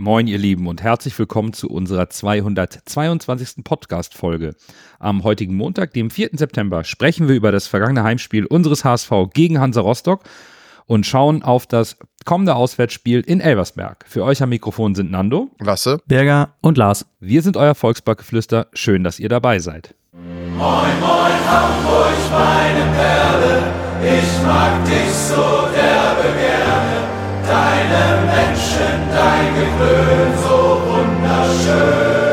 Moin, ihr Lieben, und herzlich willkommen zu unserer 222. Podcast-Folge. Am heutigen Montag, dem 4. September, sprechen wir über das vergangene Heimspiel unseres HSV gegen Hansa Rostock und schauen auf das kommende Auswärtsspiel in Elversberg. Für euch am Mikrofon sind Nando, Lasse, Berger und Lars. Wir sind euer Volksbackgeflüster. Schön, dass ihr dabei seid. Moin, moin, Hamburg, meine Perle, ich mag dich so derbe gerne. Deine Menschen, dein Geklön, so wunderschön.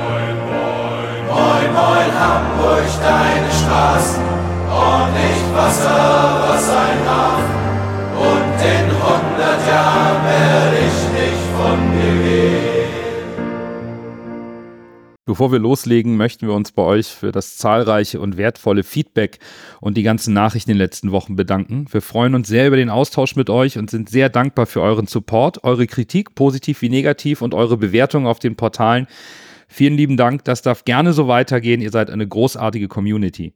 Moin, moin, moin, moin, Hamburg, deine Straßen, ordentlich Wasser, was ein Hafen. Und in hundert Jahren werde ich nicht von dir gehen. Bevor wir loslegen, möchten wir uns bei euch für das zahlreiche und wertvolle Feedback und die ganzen Nachrichten in den letzten Wochen bedanken. Wir freuen uns sehr über den Austausch mit euch und sind sehr dankbar für euren Support, eure Kritik, positiv wie negativ und eure Bewertungen auf den Portalen. Vielen lieben Dank, das darf gerne so weitergehen. Ihr seid eine großartige Community.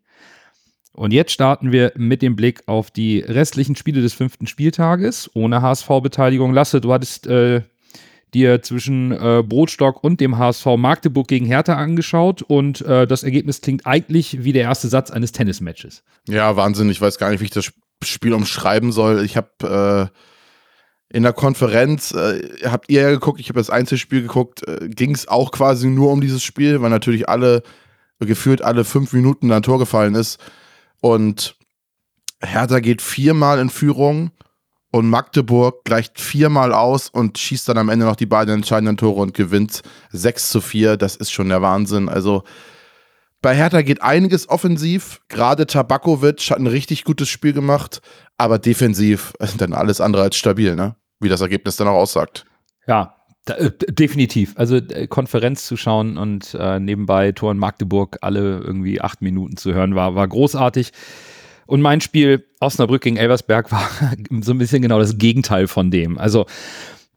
Und jetzt starten wir mit dem Blick auf die restlichen Spiele des fünften Spieltages ohne HSV-Beteiligung. Lasse, du hattest äh, dir zwischen äh, Brotstock und dem HSV Magdeburg gegen Hertha angeschaut und äh, das Ergebnis klingt eigentlich wie der erste Satz eines Tennismatches. Ja, Wahnsinn. Ich weiß gar nicht, wie ich das Spiel umschreiben soll. Ich habe äh, in der Konferenz, äh, habt ihr ja geguckt, ich habe das Einzelspiel geguckt, äh, ging es auch quasi nur um dieses Spiel, weil natürlich alle, gefühlt alle fünf Minuten ein Tor gefallen ist. Und Hertha geht viermal in Führung und Magdeburg gleicht viermal aus und schießt dann am Ende noch die beiden entscheidenden Tore und gewinnt 6 zu 4. Das ist schon der Wahnsinn. Also bei Hertha geht einiges offensiv. Gerade Tabakovic hat ein richtig gutes Spiel gemacht, aber defensiv ist dann alles andere als stabil, ne? Wie das Ergebnis dann auch aussagt. Ja, da, äh, definitiv. Also äh, Konferenz zu schauen und äh, nebenbei Tor in Magdeburg alle irgendwie acht Minuten zu hören, war, war großartig. Und mein Spiel Osnabrück gegen Elversberg war so ein bisschen genau das Gegenteil von dem. Also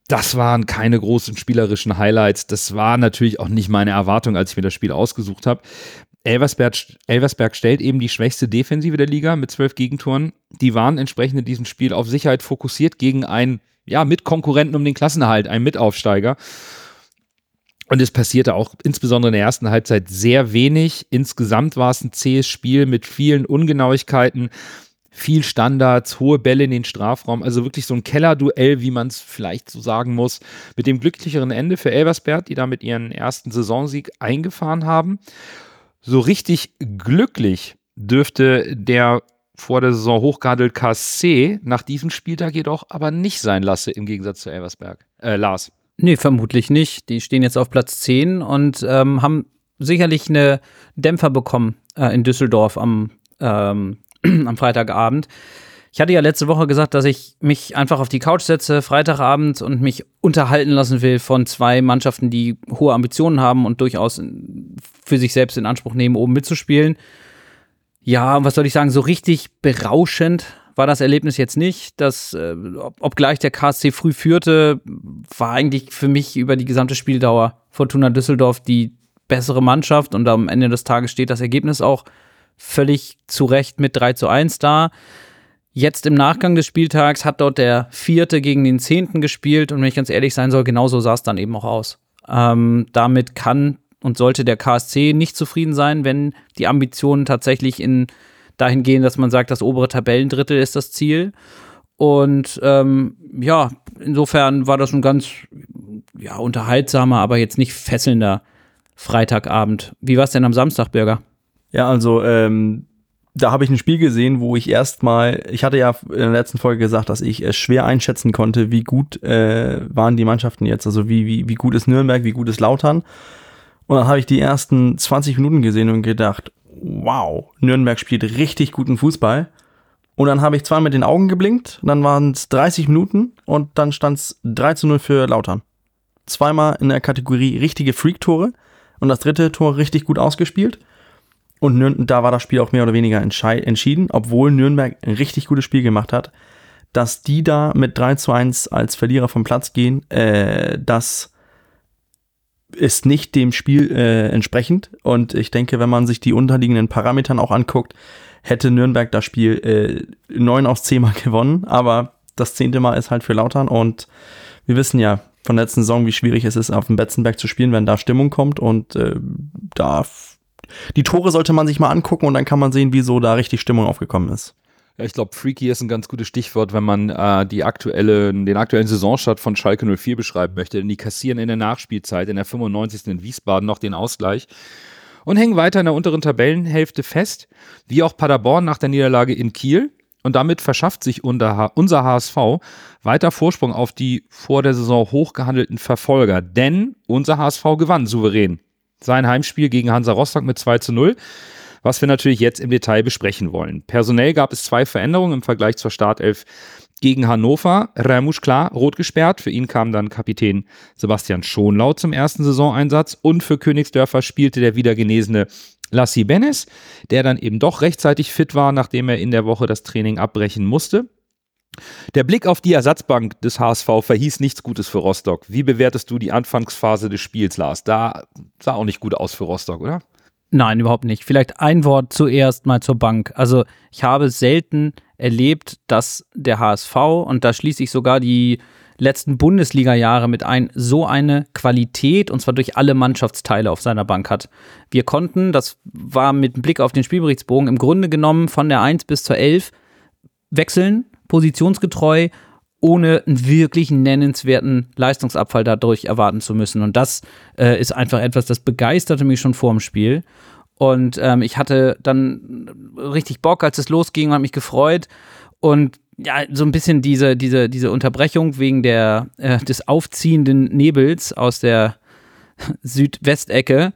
das waren keine großen spielerischen Highlights. Das war natürlich auch nicht meine Erwartung, als ich mir das Spiel ausgesucht habe. Elversberg, Elversberg stellt eben die schwächste Defensive der Liga mit zwölf Gegentoren. Die waren entsprechend in diesem Spiel auf Sicherheit fokussiert gegen einen, ja, Mitkonkurrenten um den Klassenerhalt, einen Mitaufsteiger. Und es passierte auch insbesondere in der ersten Halbzeit sehr wenig. Insgesamt war es ein zähes Spiel mit vielen Ungenauigkeiten, viel Standards, hohe Bälle in den Strafraum. Also wirklich so ein Kellerduell, wie man es vielleicht so sagen muss. Mit dem glücklicheren Ende für Elversberg, die damit ihren ersten Saisonsieg eingefahren haben. So richtig glücklich dürfte der vor der Saison hochgehandelt KSC nach diesem Spieltag jedoch aber nicht sein lasse, im Gegensatz zu Elversberg. Äh, Lars. Nee, vermutlich nicht. Die stehen jetzt auf Platz 10 und ähm, haben sicherlich eine Dämpfer bekommen äh, in Düsseldorf am, ähm, am Freitagabend. Ich hatte ja letzte Woche gesagt, dass ich mich einfach auf die Couch setze, Freitagabend, und mich unterhalten lassen will von zwei Mannschaften, die hohe Ambitionen haben und durchaus für sich selbst in Anspruch nehmen, oben mitzuspielen. Ja, was soll ich sagen, so richtig berauschend war das Erlebnis jetzt nicht. Das, äh, obgleich der KSC früh führte, war eigentlich für mich über die gesamte Spieldauer Fortuna Düsseldorf die bessere Mannschaft und am Ende des Tages steht das Ergebnis auch völlig zu Recht mit 3 zu 1 da. Jetzt im Nachgang des Spieltags hat dort der Vierte gegen den Zehnten gespielt und wenn ich ganz ehrlich sein soll, genauso sah es dann eben auch aus. Ähm, damit kann und sollte der KSC nicht zufrieden sein, wenn die Ambitionen tatsächlich in dahin gehen, dass man sagt, das obere Tabellendrittel ist das Ziel. Und ähm, ja, insofern war das ein ganz ja, unterhaltsamer, aber jetzt nicht fesselnder Freitagabend. Wie war es denn am Samstag, Bürger? Ja, also ähm, da habe ich ein Spiel gesehen, wo ich erstmal, ich hatte ja in der letzten Folge gesagt, dass ich es schwer einschätzen konnte, wie gut äh, waren die Mannschaften jetzt, also wie, wie, wie gut ist Nürnberg, wie gut ist Lautern. Und dann habe ich die ersten 20 Minuten gesehen und gedacht, wow, Nürnberg spielt richtig guten Fußball. Und dann habe ich zweimal mit den Augen geblinkt, dann waren es 30 Minuten und dann stand es 3 zu 0 für Lautern. Zweimal in der Kategorie richtige Freak-Tore und das dritte Tor richtig gut ausgespielt. Und da war das Spiel auch mehr oder weniger entschieden, obwohl Nürnberg ein richtig gutes Spiel gemacht hat. Dass die da mit 3 zu 1 als Verlierer vom Platz gehen, äh, das ist nicht dem Spiel äh, entsprechend. Und ich denke, wenn man sich die unterliegenden Parametern auch anguckt, hätte Nürnberg das Spiel äh, 9 aus 10 Mal gewonnen. Aber das zehnte Mal ist halt für Lautern. Und wir wissen ja, von der letzten Saison, wie schwierig es ist, auf dem Betzenberg zu spielen, wenn da Stimmung kommt und äh, da die Tore sollte man sich mal angucken und dann kann man sehen, wieso da richtig Stimmung aufgekommen ist. Ja, ich glaube, Freaky ist ein ganz gutes Stichwort, wenn man äh, die aktuelle, den aktuellen Saisonstart von Schalke 04 beschreiben möchte. Denn die kassieren in der Nachspielzeit in der 95. in Wiesbaden noch den Ausgleich und hängen weiter in der unteren Tabellenhälfte fest, wie auch Paderborn nach der Niederlage in Kiel. Und damit verschafft sich unser HSV weiter Vorsprung auf die vor der Saison hochgehandelten Verfolger. Denn unser HSV gewann souverän sein Heimspiel gegen Hansa Rostock mit 2 zu 0, was wir natürlich jetzt im Detail besprechen wollen. Personell gab es zwei Veränderungen im Vergleich zur Startelf gegen Hannover. Ramusch klar, rot gesperrt. Für ihn kam dann Kapitän Sebastian Schonlau zum ersten Saisoneinsatz und für Königsdörfer spielte der wiedergenesene Lassi Benes, der dann eben doch rechtzeitig fit war, nachdem er in der Woche das Training abbrechen musste. Der Blick auf die Ersatzbank des HSV verhieß nichts Gutes für Rostock. Wie bewertest du die Anfangsphase des Spiels, Lars? Da sah auch nicht gut aus für Rostock, oder? Nein, überhaupt nicht. Vielleicht ein Wort zuerst mal zur Bank. Also ich habe selten erlebt, dass der HSV, und da schließe ich sogar die letzten Bundesliga-Jahre mit ein, so eine Qualität, und zwar durch alle Mannschaftsteile auf seiner Bank hat. Wir konnten, das war mit Blick auf den Spielberichtsbogen, im Grunde genommen von der 1 bis zur 11 wechseln positionsgetreu, ohne einen wirklich nennenswerten Leistungsabfall dadurch erwarten zu müssen. Und das äh, ist einfach etwas, das begeisterte mich schon vor dem Spiel. Und ähm, ich hatte dann richtig Bock, als es losging, habe mich gefreut. Und ja, so ein bisschen diese, diese, diese Unterbrechung wegen der, äh, des aufziehenden Nebels aus der Südwestecke,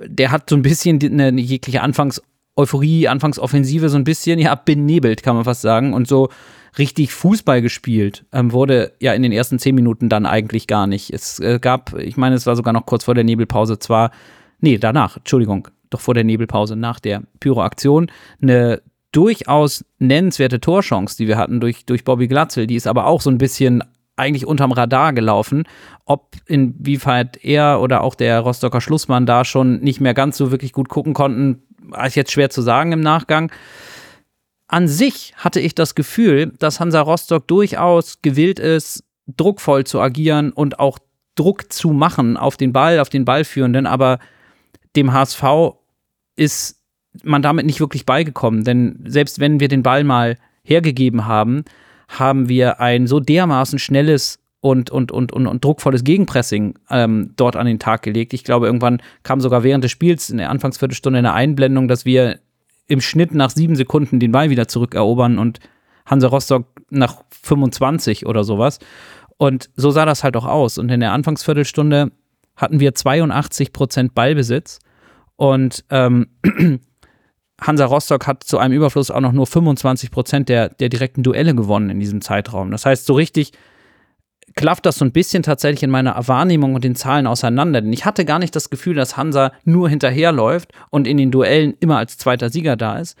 der hat so ein bisschen eine jegliche Anfangs- Euphorie, Anfangsoffensive so ein bisschen, ja, benebelt, kann man fast sagen. Und so richtig Fußball gespielt ähm, wurde ja in den ersten zehn Minuten dann eigentlich gar nicht. Es äh, gab, ich meine, es war sogar noch kurz vor der Nebelpause, zwar, nee, danach, Entschuldigung, doch vor der Nebelpause, nach der Pyro-Aktion, eine durchaus nennenswerte Torchance, die wir hatten durch, durch Bobby Glatzel. Die ist aber auch so ein bisschen eigentlich unterm Radar gelaufen. Ob inwieweit er oder auch der Rostocker Schlussmann da schon nicht mehr ganz so wirklich gut gucken konnten, ist jetzt schwer zu sagen im Nachgang. An sich hatte ich das Gefühl, dass Hansa Rostock durchaus gewillt ist, druckvoll zu agieren und auch Druck zu machen auf den Ball, auf den Ballführenden, aber dem HSV ist man damit nicht wirklich beigekommen, denn selbst wenn wir den Ball mal hergegeben haben, haben wir ein so dermaßen schnelles und, und, und, und, und druckvolles Gegenpressing ähm, dort an den Tag gelegt. Ich glaube, irgendwann kam sogar während des Spiels in der Anfangsviertelstunde eine Einblendung, dass wir im Schnitt nach sieben Sekunden den Ball wieder zurückerobern und Hansa Rostock nach 25 oder sowas. Und so sah das halt auch aus. Und in der Anfangsviertelstunde hatten wir 82 Prozent Ballbesitz und ähm, Hansa Rostock hat zu einem Überfluss auch noch nur 25 Prozent der, der direkten Duelle gewonnen in diesem Zeitraum. Das heißt, so richtig klafft das so ein bisschen tatsächlich in meiner Wahrnehmung und den Zahlen auseinander. Denn ich hatte gar nicht das Gefühl, dass Hansa nur hinterherläuft und in den Duellen immer als zweiter Sieger da ist.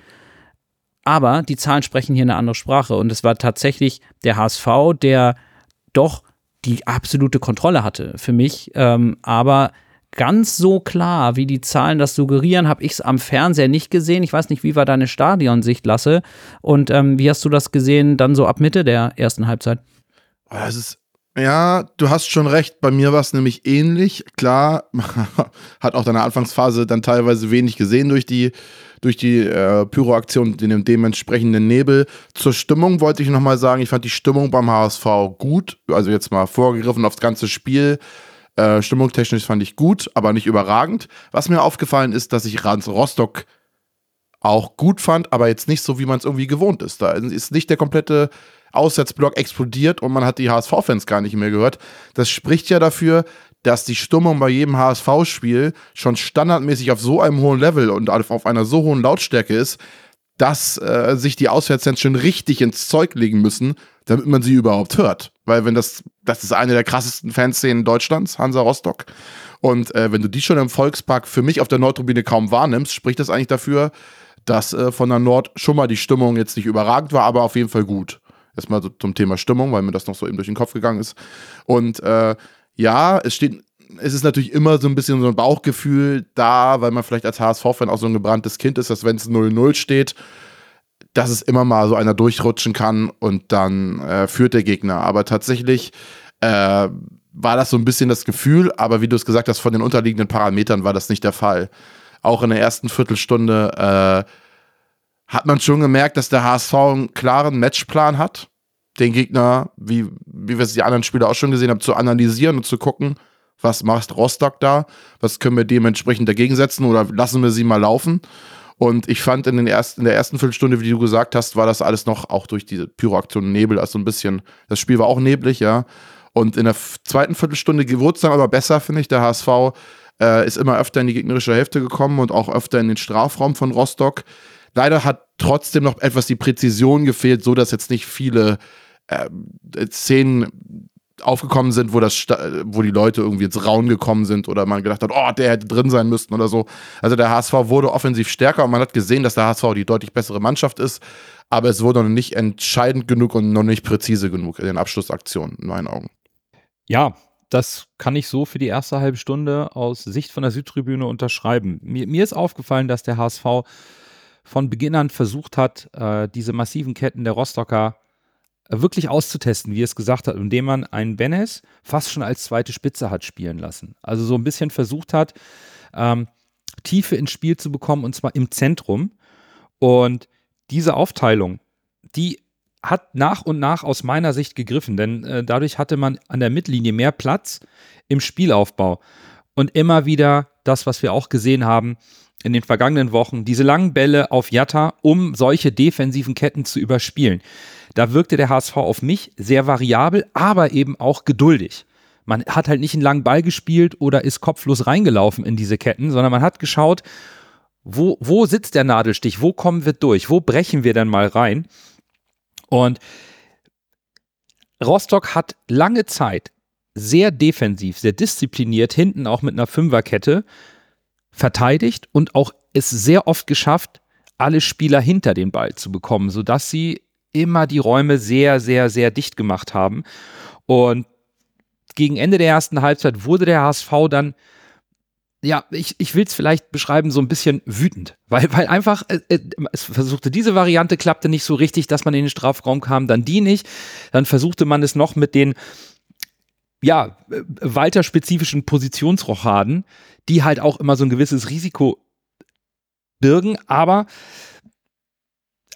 Aber die Zahlen sprechen hier eine andere Sprache. Und es war tatsächlich der HSV, der doch die absolute Kontrolle hatte für mich. Ähm, aber ganz so klar, wie die Zahlen das suggerieren, habe ich es am Fernseher nicht gesehen. Ich weiß nicht, wie war deine Stadionsicht, Lasse? Und ähm, wie hast du das gesehen dann so ab Mitte der ersten Halbzeit? Es ist ja, du hast schon recht. Bei mir war es nämlich ähnlich. Klar, hat auch deine Anfangsphase dann teilweise wenig gesehen durch die, durch die äh, Pyroaktion, den dementsprechenden Nebel. Zur Stimmung wollte ich nochmal sagen, ich fand die Stimmung beim HSV gut. Also jetzt mal vorgegriffen aufs ganze Spiel. Äh, stimmungstechnisch fand ich gut, aber nicht überragend. Was mir aufgefallen ist, dass ich Rans Rostock auch gut fand, aber jetzt nicht so, wie man es irgendwie gewohnt ist. Da ist nicht der komplette Aussetzblock explodiert und man hat die HSV-Fans gar nicht mehr gehört. Das spricht ja dafür, dass die Stimmung bei jedem HSV-Spiel schon standardmäßig auf so einem hohen Level und auf einer so hohen Lautstärke ist, dass äh, sich die Auswärtsfans schon richtig ins Zeug legen müssen, damit man sie überhaupt hört. Weil wenn das, das ist eine der krassesten Fanszenen Deutschlands, Hansa Rostock. Und äh, wenn du die schon im Volkspark für mich auf der Nordtribüne kaum wahrnimmst, spricht das eigentlich dafür, dass äh, von der Nord schon mal die Stimmung jetzt nicht überragend war, aber auf jeden Fall gut. Erstmal so zum Thema Stimmung, weil mir das noch so eben durch den Kopf gegangen ist. Und äh, ja, es steht, es ist natürlich immer so ein bisschen so ein Bauchgefühl da, weil man vielleicht als HSV-Fan auch so ein gebranntes Kind ist, dass wenn es 0-0 steht, dass es immer mal so einer durchrutschen kann und dann äh, führt der Gegner. Aber tatsächlich äh, war das so ein bisschen das Gefühl, aber wie du es gesagt hast, von den unterliegenden Parametern war das nicht der Fall. Auch in der ersten Viertelstunde äh, hat man schon gemerkt, dass der HSV einen klaren Matchplan hat, den Gegner, wie, wie wir es die anderen Spieler auch schon gesehen haben, zu analysieren und zu gucken, was macht Rostock da, was können wir dementsprechend dagegen setzen oder lassen wir sie mal laufen. Und ich fand in, den ersten, in der ersten Viertelstunde, wie du gesagt hast, war das alles noch auch durch diese Pyroaktion Nebel, also ein bisschen, das Spiel war auch neblig, ja. Und in der zweiten Viertelstunde wurde es dann aber besser, finde ich. Der HSV äh, ist immer öfter in die gegnerische Hälfte gekommen und auch öfter in den Strafraum von Rostock. Leider hat trotzdem noch etwas die Präzision gefehlt, so dass jetzt nicht viele äh, Szenen aufgekommen sind, wo, das, wo die Leute irgendwie ins Raun gekommen sind oder man gedacht hat, oh, der hätte drin sein müssten oder so. Also der HSV wurde offensiv stärker und man hat gesehen, dass der HSV die deutlich bessere Mannschaft ist, aber es wurde noch nicht entscheidend genug und noch nicht präzise genug in den Abschlussaktionen, in meinen Augen. Ja, das kann ich so für die erste halbe Stunde aus Sicht von der Südtribüne unterschreiben. Mir, mir ist aufgefallen, dass der HSV von Beginn an versucht hat, äh, diese massiven Ketten der Rostocker äh, wirklich auszutesten, wie es gesagt hat, indem man einen Benes fast schon als zweite Spitze hat spielen lassen. Also so ein bisschen versucht hat, ähm, Tiefe ins Spiel zu bekommen und zwar im Zentrum. Und diese Aufteilung, die hat nach und nach aus meiner Sicht gegriffen, denn äh, dadurch hatte man an der Mittellinie mehr Platz im Spielaufbau und immer wieder das, was wir auch gesehen haben in den vergangenen Wochen, diese langen Bälle auf Jatta, um solche defensiven Ketten zu überspielen. Da wirkte der HSV auf mich sehr variabel, aber eben auch geduldig. Man hat halt nicht einen langen Ball gespielt oder ist kopflos reingelaufen in diese Ketten, sondern man hat geschaut, wo, wo sitzt der Nadelstich, wo kommen wir durch, wo brechen wir denn mal rein und Rostock hat lange Zeit sehr defensiv, sehr diszipliniert, hinten auch mit einer Fünferkette verteidigt und auch es sehr oft geschafft, alle Spieler hinter den Ball zu bekommen, sodass sie immer die Räume sehr, sehr, sehr dicht gemacht haben. Und gegen Ende der ersten Halbzeit wurde der HSV dann ja, ich, ich will es vielleicht beschreiben, so ein bisschen wütend, weil, weil einfach, äh, äh, es versuchte, diese Variante klappte nicht so richtig, dass man in den Strafraum kam, dann die nicht, dann versuchte man es noch mit den, ja, äh, Walter-spezifischen Positionsrochaden, die halt auch immer so ein gewisses Risiko birgen, aber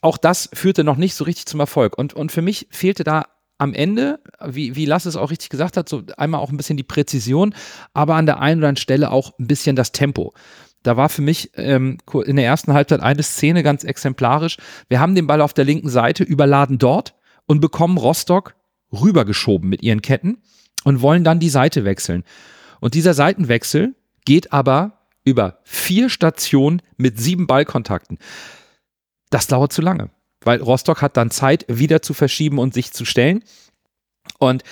auch das führte noch nicht so richtig zum Erfolg. Und, und für mich fehlte da am Ende, wie, wie Lass es auch richtig gesagt hat, so einmal auch ein bisschen die Präzision, aber an der einen oder anderen Stelle auch ein bisschen das Tempo. Da war für mich ähm, in der ersten Halbzeit eine Szene ganz exemplarisch. Wir haben den Ball auf der linken Seite, überladen dort und bekommen Rostock rübergeschoben mit ihren Ketten und wollen dann die Seite wechseln. Und dieser Seitenwechsel geht aber über vier Stationen mit sieben Ballkontakten. Das dauert zu lange weil Rostock hat dann Zeit, wieder zu verschieben und sich zu stellen. Und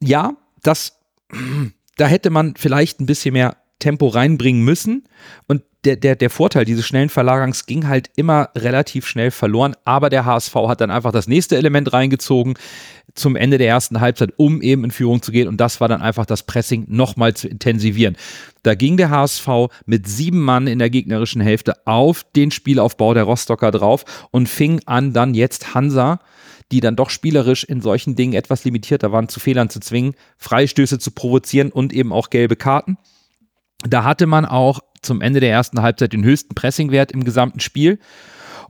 ja, das, da hätte man vielleicht ein bisschen mehr Tempo reinbringen müssen. Und der, der, der Vorteil dieses schnellen Verlagerns ging halt immer relativ schnell verloren. Aber der HSV hat dann einfach das nächste Element reingezogen zum Ende der ersten Halbzeit, um eben in Führung zu gehen. Und das war dann einfach das Pressing nochmal zu intensivieren. Da ging der HSV mit sieben Mann in der gegnerischen Hälfte auf den Spielaufbau der Rostocker drauf und fing an, dann jetzt Hansa die dann doch spielerisch in solchen Dingen etwas limitierter waren, zu Fehlern zu zwingen, Freistöße zu provozieren und eben auch gelbe Karten. Da hatte man auch zum Ende der ersten Halbzeit den höchsten Pressingwert im gesamten Spiel.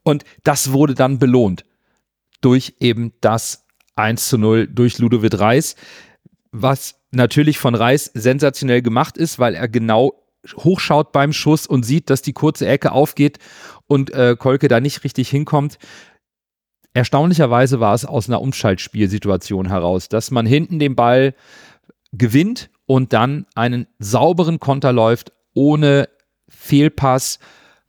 Und das wurde dann belohnt durch eben das 1 zu 0 durch Ludovic Reis, was natürlich von Reis sensationell gemacht ist, weil er genau hochschaut beim Schuss und sieht, dass die kurze Ecke aufgeht und äh, Kolke da nicht richtig hinkommt. Erstaunlicherweise war es aus einer Umschaltspielsituation heraus, dass man hinten den Ball gewinnt und dann einen sauberen Konter läuft, ohne Fehlpass,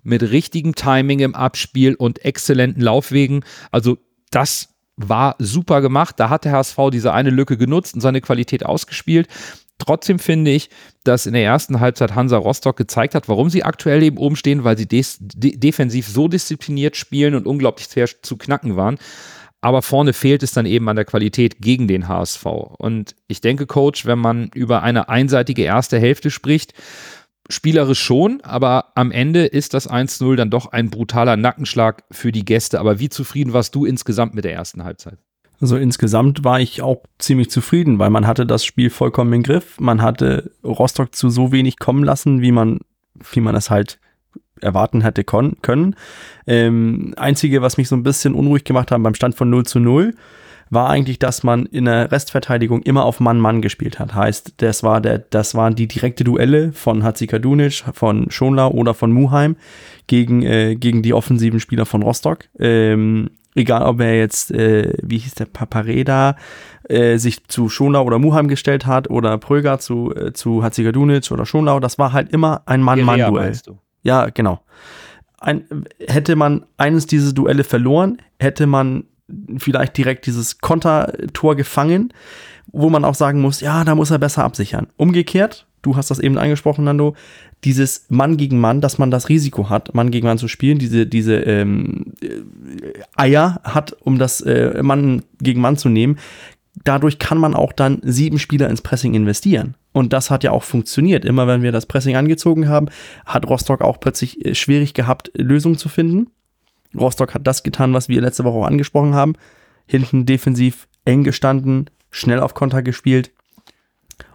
mit richtigem Timing im Abspiel und exzellenten Laufwegen. Also das war super gemacht. Da hat der HSV diese eine Lücke genutzt und seine Qualität ausgespielt. Trotzdem finde ich, dass in der ersten Halbzeit Hansa Rostock gezeigt hat, warum sie aktuell eben oben stehen, weil sie de defensiv so diszipliniert spielen und unglaublich schwer zu knacken waren. Aber vorne fehlt es dann eben an der Qualität gegen den HSV. Und ich denke, Coach, wenn man über eine einseitige erste Hälfte spricht, spielerisch schon, aber am Ende ist das 1-0 dann doch ein brutaler Nackenschlag für die Gäste. Aber wie zufrieden warst du insgesamt mit der ersten Halbzeit? Also insgesamt war ich auch ziemlich zufrieden, weil man hatte das Spiel vollkommen im Griff. Man hatte Rostock zu so wenig kommen lassen, wie man, wie man es halt erwarten hätte können. Ähm, einzige, was mich so ein bisschen unruhig gemacht hat beim Stand von 0 zu 0, war eigentlich, dass man in der Restverteidigung immer auf Mann-Mann gespielt hat. Heißt, das, war der, das waren die direkte Duelle von Hatzikadunic, von Schonlau oder von Muheim gegen, äh, gegen die offensiven Spieler von Rostock. Ähm, egal ob er jetzt, äh, wie hieß der, Papareda, äh, sich zu Schonlau oder Muheim gestellt hat oder Pröger zu, äh, zu Hatzikadunic oder Schonlau, das war halt immer ein Mann-Mann-Duell. Ja, genau. Ein, hätte man eines dieser Duelle verloren, hätte man vielleicht direkt dieses Kontertor gefangen, wo man auch sagen muss, ja, da muss er besser absichern. Umgekehrt, du hast das eben angesprochen, Nando, dieses Mann gegen Mann, dass man das Risiko hat, Mann gegen Mann zu spielen, diese, diese ähm, äh, Eier hat, um das äh, Mann gegen Mann zu nehmen. Dadurch kann man auch dann sieben Spieler ins Pressing investieren. Und das hat ja auch funktioniert. Immer wenn wir das Pressing angezogen haben, hat Rostock auch plötzlich äh, schwierig gehabt, Lösungen zu finden. Rostock hat das getan, was wir letzte Woche auch angesprochen haben. Hinten defensiv eng gestanden, schnell auf Konter gespielt.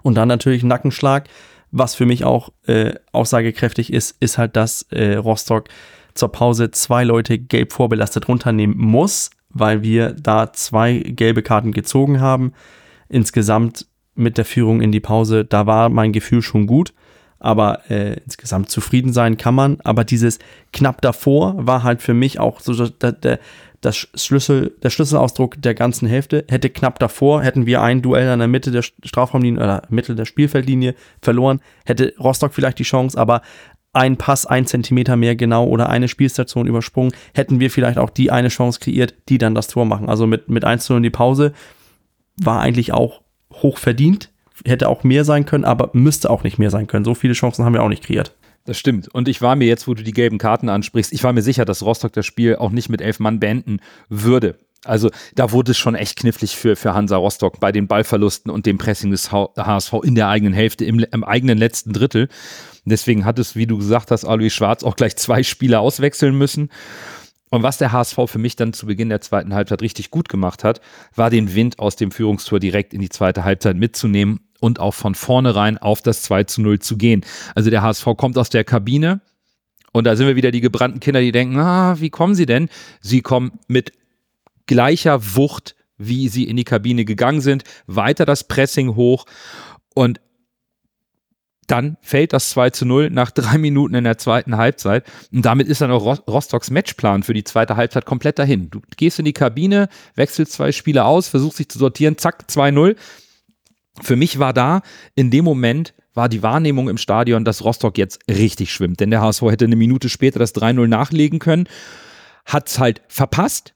Und dann natürlich Nackenschlag. Was für mich auch äh, aussagekräftig ist, ist halt, dass äh, Rostock zur Pause zwei Leute gelb vorbelastet runternehmen muss, weil wir da zwei gelbe Karten gezogen haben. Insgesamt mit der Führung in die Pause, da war mein Gefühl schon gut aber äh, insgesamt zufrieden sein kann man. Aber dieses knapp davor war halt für mich auch so der, der, das Schlüssel, der Schlüsselausdruck der ganzen Hälfte. Hätte knapp davor, hätten wir ein Duell in der Mitte der Strafraumlinie oder Mitte der Spielfeldlinie verloren, hätte Rostock vielleicht die Chance, aber ein Pass ein Zentimeter mehr genau oder eine Spielstation übersprungen, hätten wir vielleicht auch die eine Chance kreiert, die dann das Tor machen. Also mit, mit 1 zu 0 in die Pause war eigentlich auch hoch verdient hätte auch mehr sein können, aber müsste auch nicht mehr sein können. So viele Chancen haben wir auch nicht kreiert. Das stimmt. Und ich war mir jetzt, wo du die gelben Karten ansprichst, ich war mir sicher, dass Rostock das Spiel auch nicht mit elf Mann beenden würde. Also da wurde es schon echt knifflig für, für Hansa Rostock bei den Ballverlusten und dem Pressing des HSV in der eigenen Hälfte, im, im eigenen letzten Drittel. Deswegen hat es, wie du gesagt hast, Alois Schwarz auch gleich zwei Spieler auswechseln müssen. Und was der HSV für mich dann zu Beginn der zweiten Halbzeit richtig gut gemacht hat, war den Wind aus dem Führungstor direkt in die zweite Halbzeit mitzunehmen und auch von vornherein auf das 2 zu 0 zu gehen. Also der HSV kommt aus der Kabine und da sind wir wieder die gebrannten Kinder, die denken, ah, wie kommen sie denn? Sie kommen mit gleicher Wucht, wie sie in die Kabine gegangen sind, weiter das Pressing hoch und dann fällt das 2 zu 0 nach drei Minuten in der zweiten Halbzeit. Und damit ist dann auch Rostocks Matchplan für die zweite Halbzeit komplett dahin. Du gehst in die Kabine, wechselst zwei Spiele aus, versuchst dich zu sortieren, zack, 2-0. Für mich war da in dem Moment war die Wahrnehmung im Stadion, dass Rostock jetzt richtig schwimmt. Denn der HSV hätte eine Minute später das 3-0 nachlegen können, hat es halt verpasst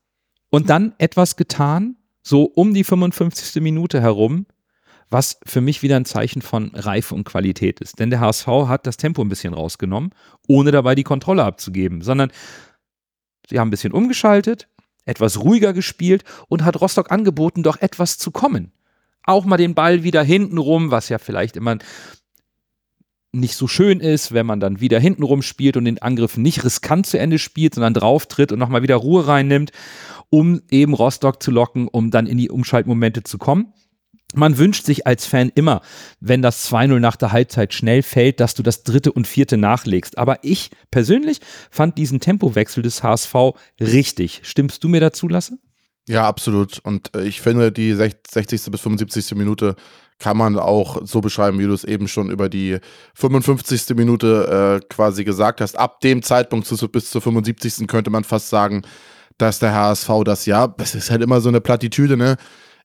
und dann etwas getan, so um die 55. Minute herum, was für mich wieder ein Zeichen von Reife und Qualität ist. Denn der HSV hat das Tempo ein bisschen rausgenommen, ohne dabei die Kontrolle abzugeben, sondern sie haben ein bisschen umgeschaltet, etwas ruhiger gespielt und hat Rostock angeboten, doch etwas zu kommen. Auch mal den Ball wieder hinten rum, was ja vielleicht immer nicht so schön ist, wenn man dann wieder hintenrum spielt und den Angriff nicht riskant zu Ende spielt, sondern drauf tritt und nochmal wieder Ruhe reinnimmt, um eben Rostock zu locken, um dann in die Umschaltmomente zu kommen man wünscht sich als Fan immer, wenn das 2-0 nach der Halbzeit schnell fällt, dass du das dritte und vierte nachlegst. Aber ich persönlich fand diesen Tempowechsel des HSV richtig. Stimmst du mir dazu, Lasse? Ja, absolut. Und äh, ich finde, die 60. bis 75. Minute kann man auch so beschreiben, wie du es eben schon über die 55. Minute äh, quasi gesagt hast. Ab dem Zeitpunkt bis zur 75. könnte man fast sagen, dass der HSV das ja, das ist halt immer so eine Plattitüde, ne?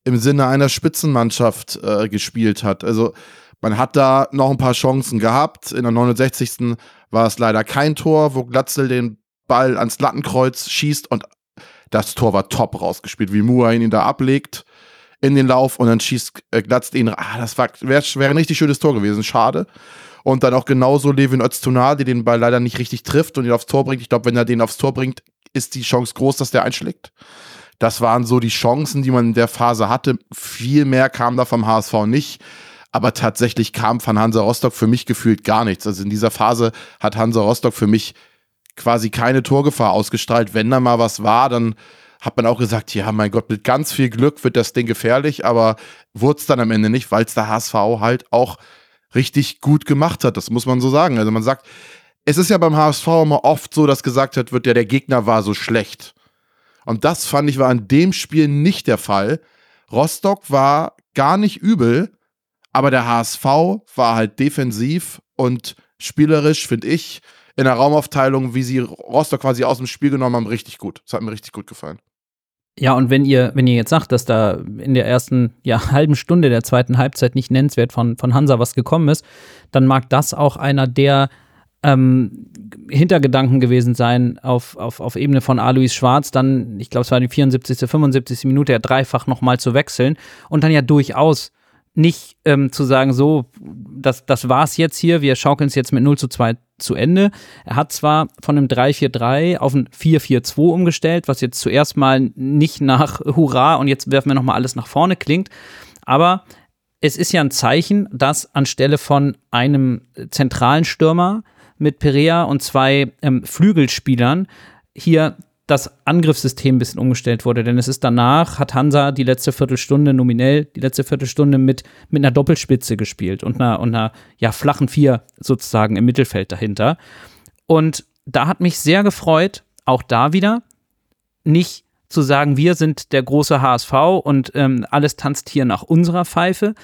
im Sinne einer Spitzenmannschaft äh, gespielt hat. Also man hat da noch ein paar Chancen gehabt. In der 69. war es leider kein Tor, wo Glatzel den Ball ans Lattenkreuz schießt und das Tor war top rausgespielt, wie Muain ihn da ablegt in den Lauf und dann schießt äh, Glatzel ihn. Ah, das wäre wär ein richtig schönes Tor gewesen, schade. Und dann auch genauso Levin Öztunar, der den Ball leider nicht richtig trifft und ihn aufs Tor bringt. Ich glaube, wenn er den aufs Tor bringt, ist die Chance groß, dass der einschlägt. Das waren so die Chancen, die man in der Phase hatte. Viel mehr kam da vom HSV nicht. Aber tatsächlich kam von Hansa Rostock für mich gefühlt gar nichts. Also in dieser Phase hat Hansa Rostock für mich quasi keine Torgefahr ausgestrahlt. Wenn da mal was war, dann hat man auch gesagt, ja, mein Gott, mit ganz viel Glück wird das Ding gefährlich, aber wurde es dann am Ende nicht, weil es der HSV halt auch richtig gut gemacht hat. Das muss man so sagen. Also man sagt, es ist ja beim HSV immer oft so, dass gesagt wird ja, der Gegner war so schlecht. Und das fand ich war in dem Spiel nicht der Fall. Rostock war gar nicht übel, aber der HSV war halt defensiv und spielerisch, finde ich, in der Raumaufteilung, wie sie Rostock quasi aus dem Spiel genommen haben, richtig gut. Das hat mir richtig gut gefallen. Ja, und wenn ihr, wenn ihr jetzt sagt, dass da in der ersten ja, halben Stunde der zweiten Halbzeit nicht nennenswert von, von Hansa was gekommen ist, dann mag das auch einer der ähm, Hintergedanken gewesen sein auf, auf, auf Ebene von Alois Schwarz, dann, ich glaube, es war die 74., 75. Minute, ja dreifach nochmal zu wechseln und dann ja durchaus nicht ähm, zu sagen, so, das, das war's jetzt hier, wir schaukeln es jetzt mit 0 zu 2 zu Ende. Er hat zwar von einem 3-4-3 auf ein 4-4-2 umgestellt, was jetzt zuerst mal nicht nach Hurra und jetzt werfen wir nochmal alles nach vorne klingt, aber es ist ja ein Zeichen, dass anstelle von einem zentralen Stürmer mit Perea und zwei ähm, Flügelspielern hier das Angriffssystem ein bisschen umgestellt wurde. Denn es ist danach, hat Hansa die letzte Viertelstunde nominell, die letzte Viertelstunde mit, mit einer Doppelspitze gespielt und einer, und einer ja, flachen Vier sozusagen im Mittelfeld dahinter. Und da hat mich sehr gefreut, auch da wieder, nicht zu sagen, wir sind der große HSV und ähm, alles tanzt hier nach unserer Pfeife,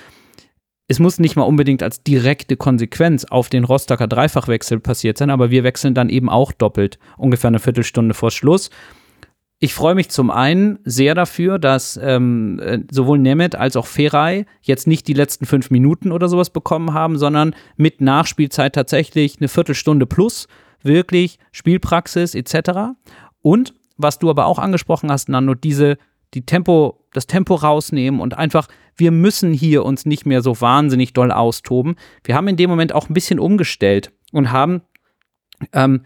es muss nicht mal unbedingt als direkte Konsequenz auf den Rostocker Dreifachwechsel passiert sein, aber wir wechseln dann eben auch doppelt, ungefähr eine Viertelstunde vor Schluss. Ich freue mich zum einen sehr dafür, dass ähm, äh, sowohl Nemeth als auch Feray jetzt nicht die letzten fünf Minuten oder sowas bekommen haben, sondern mit Nachspielzeit tatsächlich eine Viertelstunde plus, wirklich Spielpraxis etc. Und was du aber auch angesprochen hast, Nando, diese die Tempo, das Tempo rausnehmen und einfach, wir müssen hier uns nicht mehr so wahnsinnig doll austoben. Wir haben in dem Moment auch ein bisschen umgestellt und haben ähm,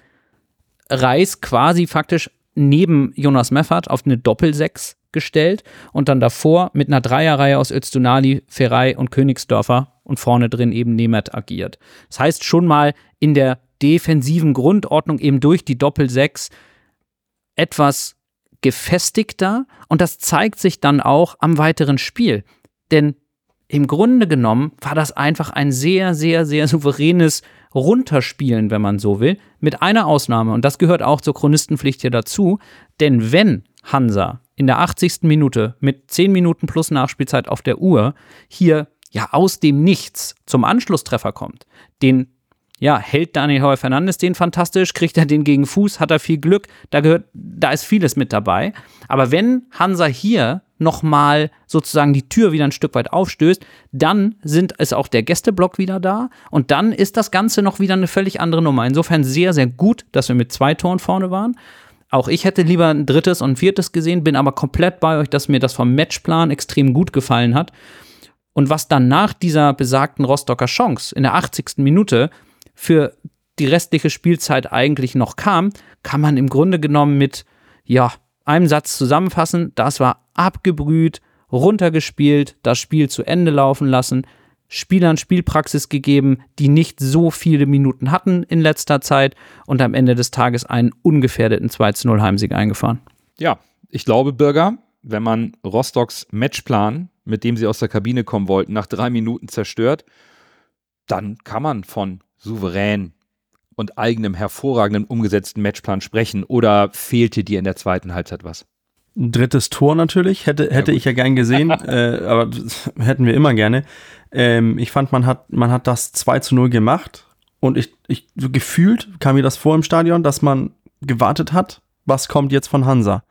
Reis quasi faktisch neben Jonas Meffert auf eine Doppelsechs gestellt und dann davor mit einer Dreierreihe aus Öztunali, Ferrei und Königsdörfer und vorne drin eben Nemeth agiert. Das heißt schon mal in der defensiven Grundordnung eben durch die Doppelsechs etwas gefestigter und das zeigt sich dann auch am weiteren Spiel. Denn im Grunde genommen war das einfach ein sehr, sehr, sehr souveränes Runterspielen, wenn man so will, mit einer Ausnahme. Und das gehört auch zur Chronistenpflicht hier dazu. Denn wenn Hansa in der 80. Minute mit 10 Minuten plus Nachspielzeit auf der Uhr hier ja aus dem Nichts zum Anschlusstreffer kommt, den ja, hält Daniel Heuer Fernandes den fantastisch, kriegt er den gegen Fuß, hat er viel Glück, da gehört, da ist vieles mit dabei. Aber wenn Hansa hier nochmal sozusagen die Tür wieder ein Stück weit aufstößt, dann sind, ist auch der Gästeblock wieder da und dann ist das Ganze noch wieder eine völlig andere Nummer. Insofern sehr, sehr gut, dass wir mit zwei Toren vorne waren. Auch ich hätte lieber ein drittes und ein viertes gesehen, bin aber komplett bei euch, dass mir das vom Matchplan extrem gut gefallen hat. Und was dann nach dieser besagten Rostocker Chance in der 80. Minute für die restliche Spielzeit eigentlich noch kam, kann man im Grunde genommen mit, ja, einem Satz zusammenfassen. Das war abgebrüht, runtergespielt, das Spiel zu Ende laufen lassen, Spielern Spielpraxis gegeben, die nicht so viele Minuten hatten in letzter Zeit und am Ende des Tages einen ungefährdeten 2-0 Heimsieg eingefahren. Ja, ich glaube, Bürger, wenn man Rostocks Matchplan, mit dem sie aus der Kabine kommen wollten, nach drei Minuten zerstört, dann kann man von souverän und eigenem hervorragenden umgesetzten Matchplan sprechen oder fehlte dir in der zweiten Halbzeit was? Ein drittes Tor natürlich, hätte, hätte ja, ich ja gern gesehen, äh, aber hätten wir immer gerne. Ähm, ich fand, man hat, man hat das 2 zu 0 gemacht und ich, ich so gefühlt kam mir das vor im Stadion, dass man gewartet hat, was kommt jetzt von Hansa.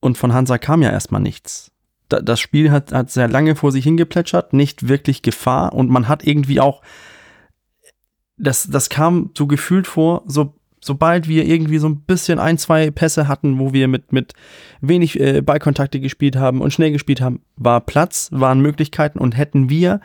Und von Hansa kam ja erstmal nichts. Da, das Spiel hat, hat sehr lange vor sich hingeplätschert, nicht wirklich Gefahr und man hat irgendwie auch das, das kam so gefühlt vor, so, sobald wir irgendwie so ein bisschen ein, zwei Pässe hatten, wo wir mit, mit wenig äh, Ballkontakte gespielt haben und schnell gespielt haben, war Platz, waren Möglichkeiten und hätten wir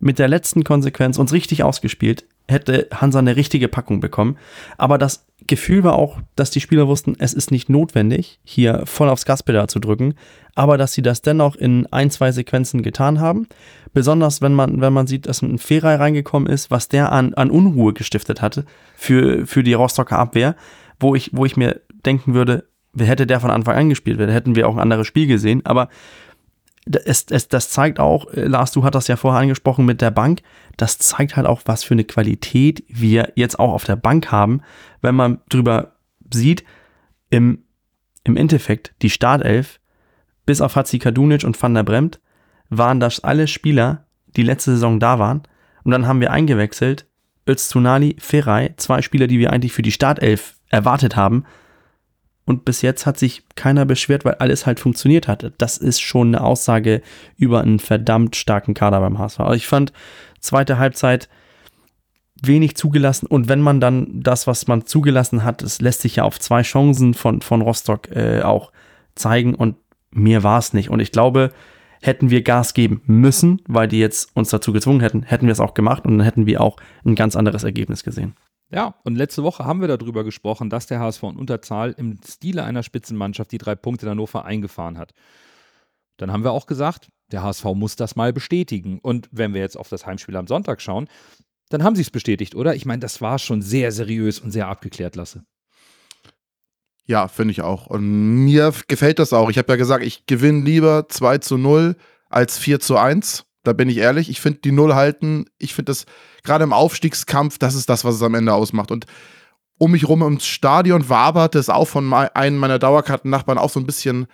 mit der letzten Konsequenz uns richtig ausgespielt, hätte Hansa eine richtige Packung bekommen. Aber das Gefühl war auch, dass die Spieler wussten, es ist nicht notwendig, hier voll aufs Gaspedal zu drücken, aber dass sie das dennoch in ein, zwei Sequenzen getan haben. Besonders wenn man, wenn man sieht, dass ein Ferei reingekommen ist, was der an, an Unruhe gestiftet hatte für, für die Rostocker Abwehr, wo ich, wo ich mir denken würde, hätte der von Anfang an gespielt, hätten wir auch ein anderes Spiel gesehen. Aber es, es, das zeigt auch, äh, Lars, du hattest das ja vorher angesprochen mit der Bank, das zeigt halt auch, was für eine Qualität wir jetzt auch auf der Bank haben, wenn man drüber sieht, im, im Endeffekt die Startelf, bis auf Hatzi Kadunic und Van der Bremt, waren das alle Spieler, die letzte Saison da waren. Und dann haben wir eingewechselt, Öztunali, Feray, zwei Spieler, die wir eigentlich für die Startelf erwartet haben, und bis jetzt hat sich keiner beschwert, weil alles halt funktioniert hatte. Das ist schon eine Aussage über einen verdammt starken Kader beim HSV. Also ich fand zweite Halbzeit wenig zugelassen und wenn man dann das, was man zugelassen hat, es lässt sich ja auf zwei Chancen von, von Rostock äh, auch zeigen und mehr war es nicht. Und ich glaube, hätten wir Gas geben müssen, weil die jetzt uns dazu gezwungen hätten, hätten wir es auch gemacht und dann hätten wir auch ein ganz anderes Ergebnis gesehen. Ja, und letzte Woche haben wir darüber gesprochen, dass der HSV in Unterzahl im Stile einer Spitzenmannschaft die drei Punkte in Hannover eingefahren hat. Dann haben wir auch gesagt, der HSV muss das mal bestätigen. Und wenn wir jetzt auf das Heimspiel am Sonntag schauen, dann haben sie es bestätigt, oder? Ich meine, das war schon sehr seriös und sehr abgeklärt, Lasse. Ja, finde ich auch. Und mir gefällt das auch. Ich habe ja gesagt, ich gewinne lieber 2 zu 0 als 4 zu 1. Da bin ich ehrlich. Ich finde die Null halten, ich finde das gerade im Aufstiegskampf, das ist das, was es am Ende ausmacht. Und um mich rum ums Stadion wabert es auch von einem meiner Dauerkartennachbarn auch so ein bisschen,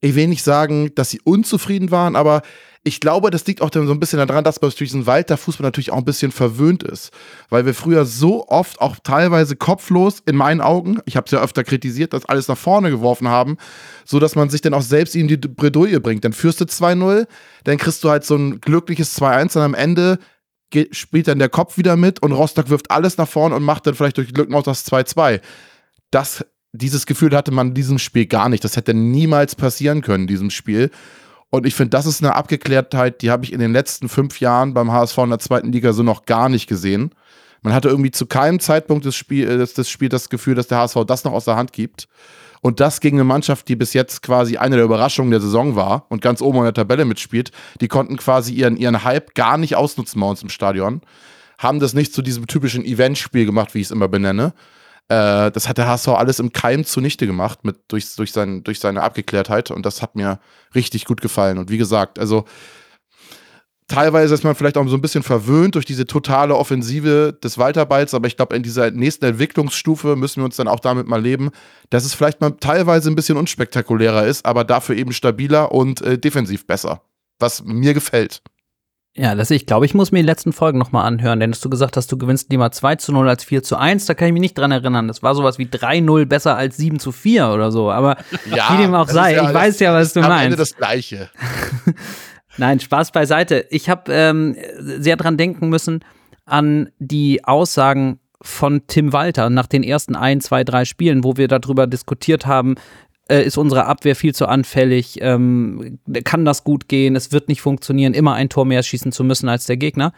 ich will nicht sagen, dass sie unzufrieden waren, aber ich glaube, das liegt auch so ein bisschen daran, dass man durch diesen Walter Fußball natürlich auch ein bisschen verwöhnt ist. Weil wir früher so oft, auch teilweise kopflos, in meinen Augen, ich habe es ja öfter kritisiert, das alles nach vorne geworfen haben, so dass man sich dann auch selbst in die Bredouille bringt. Dann führst du 2-0, dann kriegst du halt so ein glückliches 2-1 und am Ende geht, spielt dann der Kopf wieder mit und Rostock wirft alles nach vorne und macht dann vielleicht durch Glück noch das 2-2. Das, dieses Gefühl hatte man in diesem Spiel gar nicht. Das hätte niemals passieren können in diesem Spiel. Und ich finde, das ist eine Abgeklärtheit, die habe ich in den letzten fünf Jahren beim HSV in der zweiten Liga so noch gar nicht gesehen. Man hatte irgendwie zu keinem Zeitpunkt des, Spiel, des, des Spiels das Gefühl, dass der HSV das noch aus der Hand gibt. Und das gegen eine Mannschaft, die bis jetzt quasi eine der Überraschungen der Saison war und ganz oben in der Tabelle mitspielt, die konnten quasi ihren, ihren Hype gar nicht ausnutzen bei uns im Stadion. Haben das nicht zu diesem typischen Eventspiel gemacht, wie ich es immer benenne. Äh, das hat der HSV alles im Keim zunichte gemacht, mit, durch, durch, sein, durch seine Abgeklärtheit. Und das hat mir richtig gut gefallen. Und wie gesagt, also Teilweise ist man vielleicht auch so ein bisschen verwöhnt durch diese totale Offensive des Walterballs, aber ich glaube, in dieser nächsten Entwicklungsstufe müssen wir uns dann auch damit mal leben, dass es vielleicht mal teilweise ein bisschen unspektakulärer ist, aber dafür eben stabiler und äh, defensiv besser. Was mir gefällt. Ja, das ich glaube, ich muss mir die letzten Folgen nochmal anhören, denn dass du gesagt hast, du gewinnst lieber 2 zu 0 als 4 zu 1, da kann ich mich nicht dran erinnern. Das war sowas wie 3-0 besser als 7 zu 4 oder so, aber ja, wie dem auch sei, ja, ich weiß ja, was du am meinst. Am Ende das Gleiche. Nein, Spaß beiseite. Ich habe ähm, sehr dran denken müssen an die Aussagen von Tim Walter nach den ersten ein, zwei, drei Spielen, wo wir darüber diskutiert haben, äh, ist unsere Abwehr viel zu anfällig, ähm, kann das gut gehen, es wird nicht funktionieren, immer ein Tor mehr schießen zu müssen als der Gegner.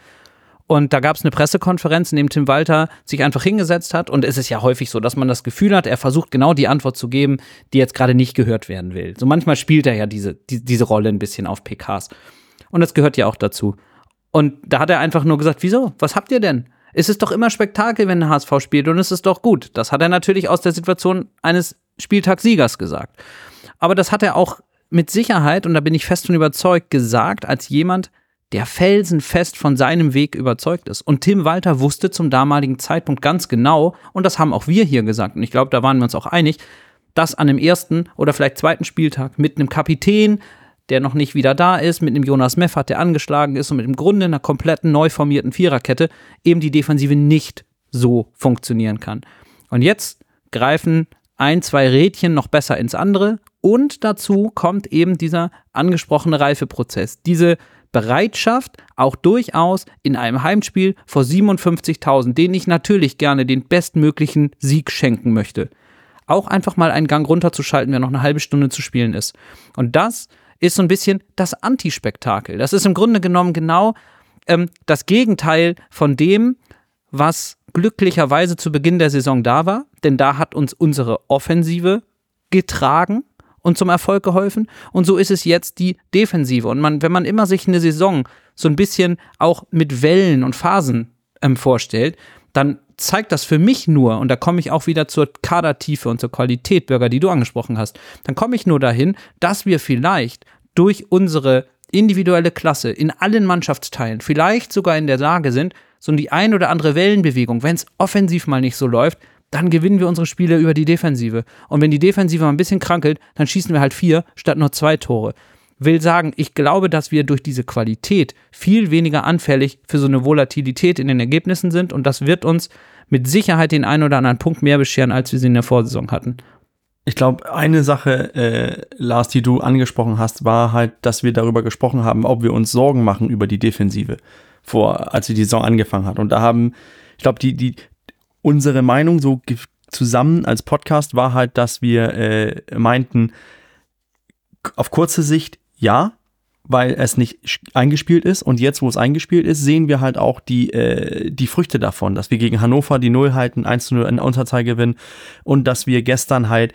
Und da gab es eine Pressekonferenz, in dem Tim Walter sich einfach hingesetzt hat. Und es ist ja häufig so, dass man das Gefühl hat, er versucht genau die Antwort zu geben, die jetzt gerade nicht gehört werden will. So manchmal spielt er ja diese, die, diese Rolle ein bisschen auf PKs. Und das gehört ja auch dazu. Und da hat er einfach nur gesagt, wieso? Was habt ihr denn? Es ist doch immer Spektakel, wenn der HSV spielt und es ist doch gut. Das hat er natürlich aus der Situation eines Spieltagssiegers gesagt. Aber das hat er auch mit Sicherheit, und da bin ich fest von überzeugt, gesagt, als jemand, der felsenfest von seinem Weg überzeugt ist. Und Tim Walter wusste zum damaligen Zeitpunkt ganz genau, und das haben auch wir hier gesagt, und ich glaube, da waren wir uns auch einig, dass an dem ersten oder vielleicht zweiten Spieltag mit einem Kapitän, der noch nicht wieder da ist, mit einem Jonas Meffert, der angeschlagen ist und mit im Grunde einer kompletten neu formierten Viererkette eben die Defensive nicht so funktionieren kann. Und jetzt greifen ein, zwei Rädchen noch besser ins andere und dazu kommt eben dieser angesprochene Reifeprozess, diese Bereitschaft, auch durchaus in einem Heimspiel vor 57.000, denen ich natürlich gerne den bestmöglichen Sieg schenken möchte, auch einfach mal einen Gang runterzuschalten, wenn noch eine halbe Stunde zu spielen ist. Und das ist so ein bisschen das Antispektakel. Das ist im Grunde genommen genau ähm, das Gegenteil von dem, was glücklicherweise zu Beginn der Saison da war, denn da hat uns unsere Offensive getragen und zum Erfolg geholfen. Und so ist es jetzt die Defensive. Und man, wenn man immer sich eine Saison so ein bisschen auch mit Wellen und Phasen ähm, vorstellt, dann zeigt das für mich nur, und da komme ich auch wieder zur Kadertiefe und zur Qualität, Bürger, die du angesprochen hast, dann komme ich nur dahin, dass wir vielleicht durch unsere individuelle Klasse in allen Mannschaftsteilen vielleicht sogar in der Lage sind, so die ein oder andere Wellenbewegung, wenn es offensiv mal nicht so läuft, dann gewinnen wir unsere Spiele über die Defensive. Und wenn die Defensive mal ein bisschen krankelt, dann schießen wir halt vier statt nur zwei Tore. Will sagen, ich glaube, dass wir durch diese Qualität viel weniger anfällig für so eine Volatilität in den Ergebnissen sind und das wird uns mit Sicherheit den einen oder anderen Punkt mehr bescheren, als wir sie in der Vorsaison hatten. Ich glaube, eine Sache, äh, Lars, die du angesprochen hast, war halt, dass wir darüber gesprochen haben, ob wir uns Sorgen machen über die Defensive, vor, als die Saison angefangen hat. Und da haben, ich glaube, die, die, unsere Meinung so zusammen als Podcast war halt, dass wir äh, meinten, auf kurze Sicht ja, weil es nicht eingespielt ist. Und jetzt, wo es eingespielt ist, sehen wir halt auch die, äh, die Früchte davon, dass wir gegen Hannover die Null halten, 1 zu 0 in Unterzahl gewinnen und dass wir gestern halt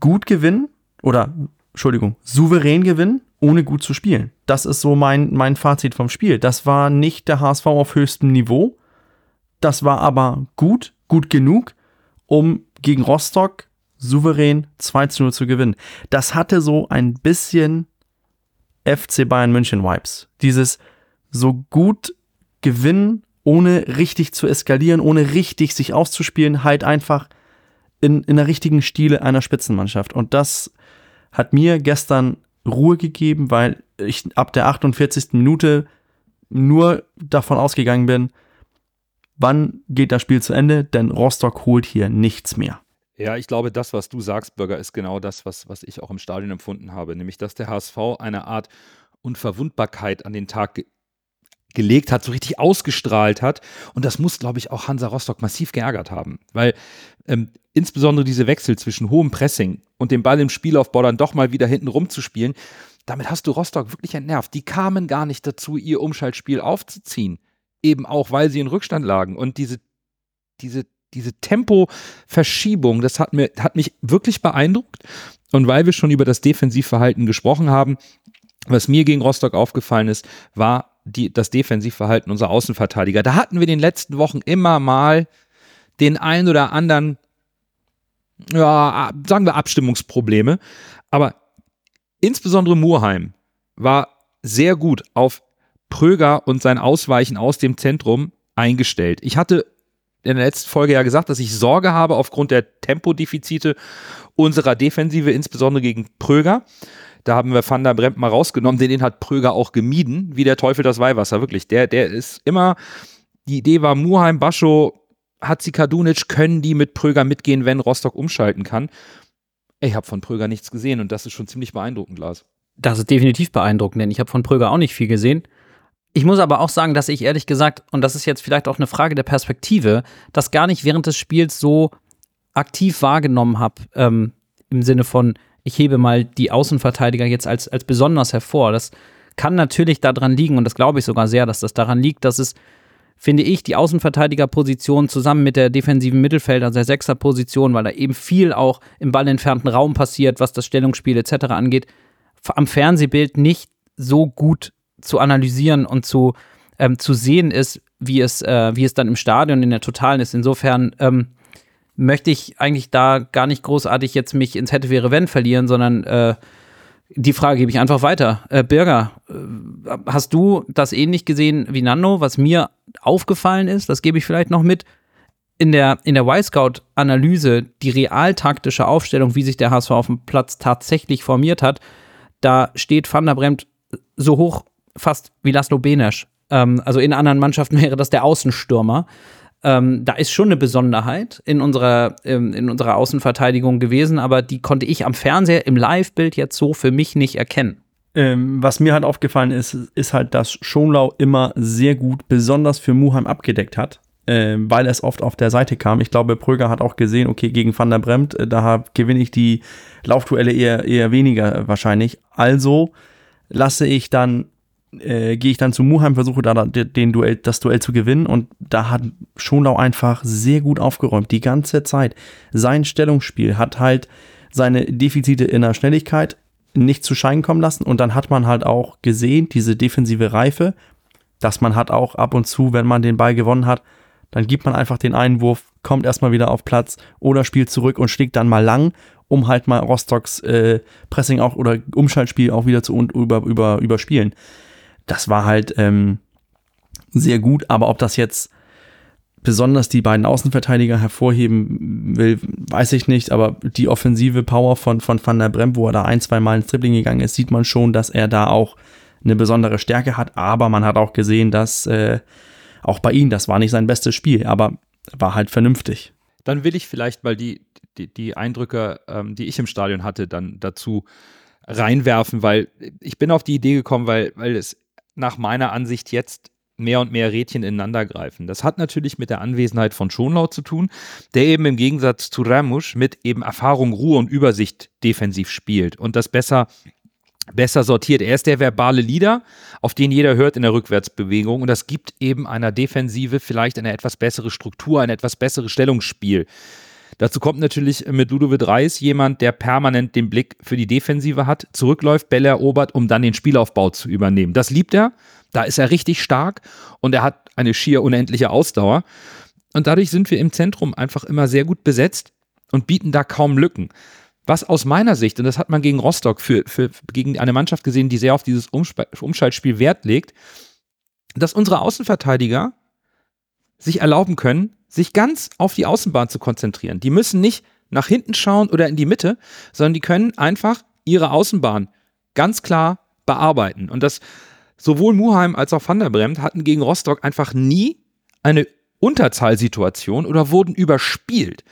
gut gewinnen oder, Entschuldigung, souverän gewinnen, ohne gut zu spielen. Das ist so mein, mein Fazit vom Spiel. Das war nicht der HSV auf höchstem Niveau. Das war aber gut, gut genug, um gegen Rostock souverän 2 zu 0 zu gewinnen. Das hatte so ein bisschen FC Bayern München Vibes. Dieses so gut gewinnen, ohne richtig zu eskalieren, ohne richtig sich auszuspielen, halt einfach in, in der richtigen Stile einer Spitzenmannschaft. Und das hat mir gestern Ruhe gegeben, weil ich ab der 48. Minute nur davon ausgegangen bin, wann geht das Spiel zu Ende, denn Rostock holt hier nichts mehr. Ja, ich glaube, das, was du sagst, Bürger, ist genau das, was, was ich auch im Stadion empfunden habe. Nämlich, dass der HSV eine Art Unverwundbarkeit an den Tag ge gelegt hat, so richtig ausgestrahlt hat. Und das muss, glaube ich, auch Hansa Rostock massiv geärgert haben. Weil ähm, insbesondere diese Wechsel zwischen hohem Pressing und dem Ball im Spielaufbau dann doch mal wieder hinten rumzuspielen, damit hast du Rostock wirklich entnervt. Die kamen gar nicht dazu, ihr Umschaltspiel aufzuziehen. Eben auch, weil sie in Rückstand lagen. Und diese, diese diese Tempoverschiebung, das hat, mir, hat mich wirklich beeindruckt. Und weil wir schon über das Defensivverhalten gesprochen haben, was mir gegen Rostock aufgefallen ist, war die, das Defensivverhalten unserer Außenverteidiger. Da hatten wir in den letzten Wochen immer mal den ein oder anderen, ja, sagen wir Abstimmungsprobleme. Aber insbesondere Murheim war sehr gut auf Pröger und sein Ausweichen aus dem Zentrum eingestellt. Ich hatte in der letzten Folge ja gesagt, dass ich Sorge habe aufgrund der Tempodefizite unserer Defensive, insbesondere gegen Pröger. Da haben wir Van der Bremt mal rausgenommen, den, hat Pröger auch gemieden, wie der Teufel das Weihwasser, wirklich. Der, der ist immer, die Idee war Muheim, Bascho, Hatzikadunic, können die mit Pröger mitgehen, wenn Rostock umschalten kann. Ich habe von Pröger nichts gesehen und das ist schon ziemlich beeindruckend, Lars. Das ist definitiv beeindruckend, denn ich habe von Pröger auch nicht viel gesehen. Ich muss aber auch sagen, dass ich ehrlich gesagt, und das ist jetzt vielleicht auch eine Frage der Perspektive, das gar nicht während des Spiels so aktiv wahrgenommen habe, ähm, im Sinne von, ich hebe mal die Außenverteidiger jetzt als, als besonders hervor. Das kann natürlich daran liegen, und das glaube ich sogar sehr, dass das daran liegt, dass es, finde ich, die Außenverteidigerposition zusammen mit der defensiven Mittelfeld, also der Sechserposition, weil da eben viel auch im ballentfernten Raum passiert, was das Stellungsspiel etc. angeht, am Fernsehbild nicht so gut zu analysieren und zu, ähm, zu sehen ist, wie es, äh, wie es dann im Stadion in der Totalen ist. Insofern ähm, möchte ich eigentlich da gar nicht großartig jetzt mich ins hätte wäre wenn verlieren, sondern äh, die Frage gebe ich einfach weiter. Äh, Birger, äh, hast du das ähnlich gesehen wie Nando? Was mir aufgefallen ist, das gebe ich vielleicht noch mit. In der, in der Y-Scout-Analyse, die realtaktische Aufstellung, wie sich der HSV auf dem Platz tatsächlich formiert hat, da steht Van der Bremt so hoch fast wie Laszlo Benesch. Ähm, also in anderen Mannschaften wäre das der Außenstürmer. Ähm, da ist schon eine Besonderheit in unserer, ähm, in unserer Außenverteidigung gewesen, aber die konnte ich am Fernseher im Live-Bild jetzt so für mich nicht erkennen. Ähm, was mir halt aufgefallen ist, ist halt, dass Schonlau immer sehr gut, besonders für Muheim abgedeckt hat, äh, weil es oft auf der Seite kam. Ich glaube, Pröger hat auch gesehen, okay, gegen Van der Bremt, äh, da gewinne ich die Laufduelle eher, eher weniger wahrscheinlich. Also lasse ich dann äh, gehe ich dann zu Muheim, versuche da den Duell, das Duell zu gewinnen und da hat Schonlau einfach sehr gut aufgeräumt, die ganze Zeit. Sein Stellungsspiel hat halt seine Defizite in der Schnelligkeit nicht zu scheinen kommen lassen und dann hat man halt auch gesehen, diese defensive Reife, dass man hat auch ab und zu, wenn man den Ball gewonnen hat, dann gibt man einfach den Einwurf, kommt erstmal wieder auf Platz oder spielt zurück und schlägt dann mal lang, um halt mal Rostocks äh, Pressing auch oder Umschaltspiel auch wieder zu über, über, überspielen. Das war halt ähm, sehr gut, aber ob das jetzt besonders die beiden Außenverteidiger hervorheben will, weiß ich nicht, aber die offensive Power von, von Van der Brem, wo er da ein, zwei Mal ins Dribbling gegangen ist, sieht man schon, dass er da auch eine besondere Stärke hat, aber man hat auch gesehen, dass äh, auch bei ihm, das war nicht sein bestes Spiel, aber war halt vernünftig. Dann will ich vielleicht mal die, die, die Eindrücke, ähm, die ich im Stadion hatte, dann dazu reinwerfen, weil ich bin auf die Idee gekommen, weil, weil es nach meiner Ansicht jetzt mehr und mehr Rädchen ineinander greifen. Das hat natürlich mit der Anwesenheit von Schonlau zu tun, der eben im Gegensatz zu Ramusch mit eben Erfahrung, Ruhe und Übersicht defensiv spielt und das besser besser sortiert. Er ist der verbale Leader, auf den jeder hört in der Rückwärtsbewegung und das gibt eben einer Defensive vielleicht eine etwas bessere Struktur, ein etwas besseres Stellungsspiel. Dazu kommt natürlich mit Ludovic Reis jemand, der permanent den Blick für die Defensive hat, zurückläuft, Bälle erobert, um dann den Spielaufbau zu übernehmen. Das liebt er, da ist er richtig stark und er hat eine schier unendliche Ausdauer. Und dadurch sind wir im Zentrum einfach immer sehr gut besetzt und bieten da kaum Lücken. Was aus meiner Sicht, und das hat man gegen Rostock für, für gegen eine Mannschaft gesehen, die sehr auf dieses Umschaltspiel Wert legt, dass unsere Außenverteidiger sich erlauben können, sich ganz auf die Außenbahn zu konzentrieren. Die müssen nicht nach hinten schauen oder in die Mitte, sondern die können einfach ihre Außenbahn ganz klar bearbeiten. Und das sowohl Muheim als auch Van der Bremt hatten gegen Rostock einfach nie eine Unterzahlsituation oder wurden überspielt.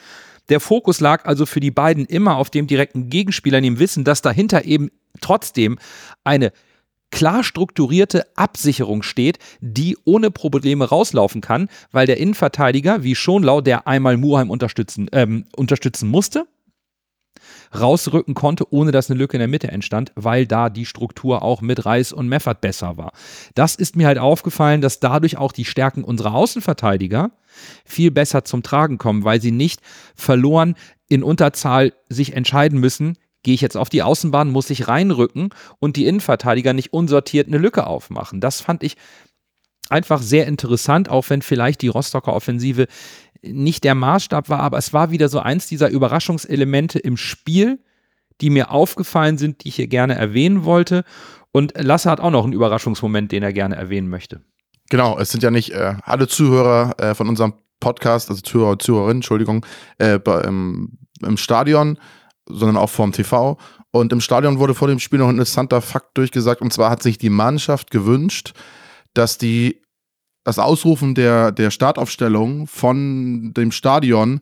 Der Fokus lag also für die beiden immer auf dem direkten Gegenspieler, in dem Wissen, dass dahinter eben trotzdem eine klar strukturierte Absicherung steht, die ohne Probleme rauslaufen kann, weil der Innenverteidiger, wie Schonlau, der einmal Muheim unterstützen, ähm, unterstützen musste, rausrücken konnte, ohne dass eine Lücke in der Mitte entstand, weil da die Struktur auch mit Reis und Meffert besser war. Das ist mir halt aufgefallen, dass dadurch auch die Stärken unserer Außenverteidiger viel besser zum Tragen kommen, weil sie nicht verloren in Unterzahl sich entscheiden müssen, gehe ich jetzt auf die Außenbahn, muss ich reinrücken und die Innenverteidiger nicht unsortiert eine Lücke aufmachen. Das fand ich einfach sehr interessant, auch wenn vielleicht die Rostocker Offensive nicht der Maßstab war, aber es war wieder so eins dieser Überraschungselemente im Spiel, die mir aufgefallen sind, die ich hier gerne erwähnen wollte. Und Lasse hat auch noch einen Überraschungsmoment, den er gerne erwähnen möchte. Genau, es sind ja nicht äh, alle Zuhörer äh, von unserem Podcast, also Zuhörer Zuhörerinnen, Entschuldigung, äh, bei, im, im Stadion, sondern auch vorm TV. Und im Stadion wurde vor dem Spiel noch ein interessanter Fakt durchgesagt. Und zwar hat sich die Mannschaft gewünscht, dass die das Ausrufen der, der Startaufstellung von dem Stadion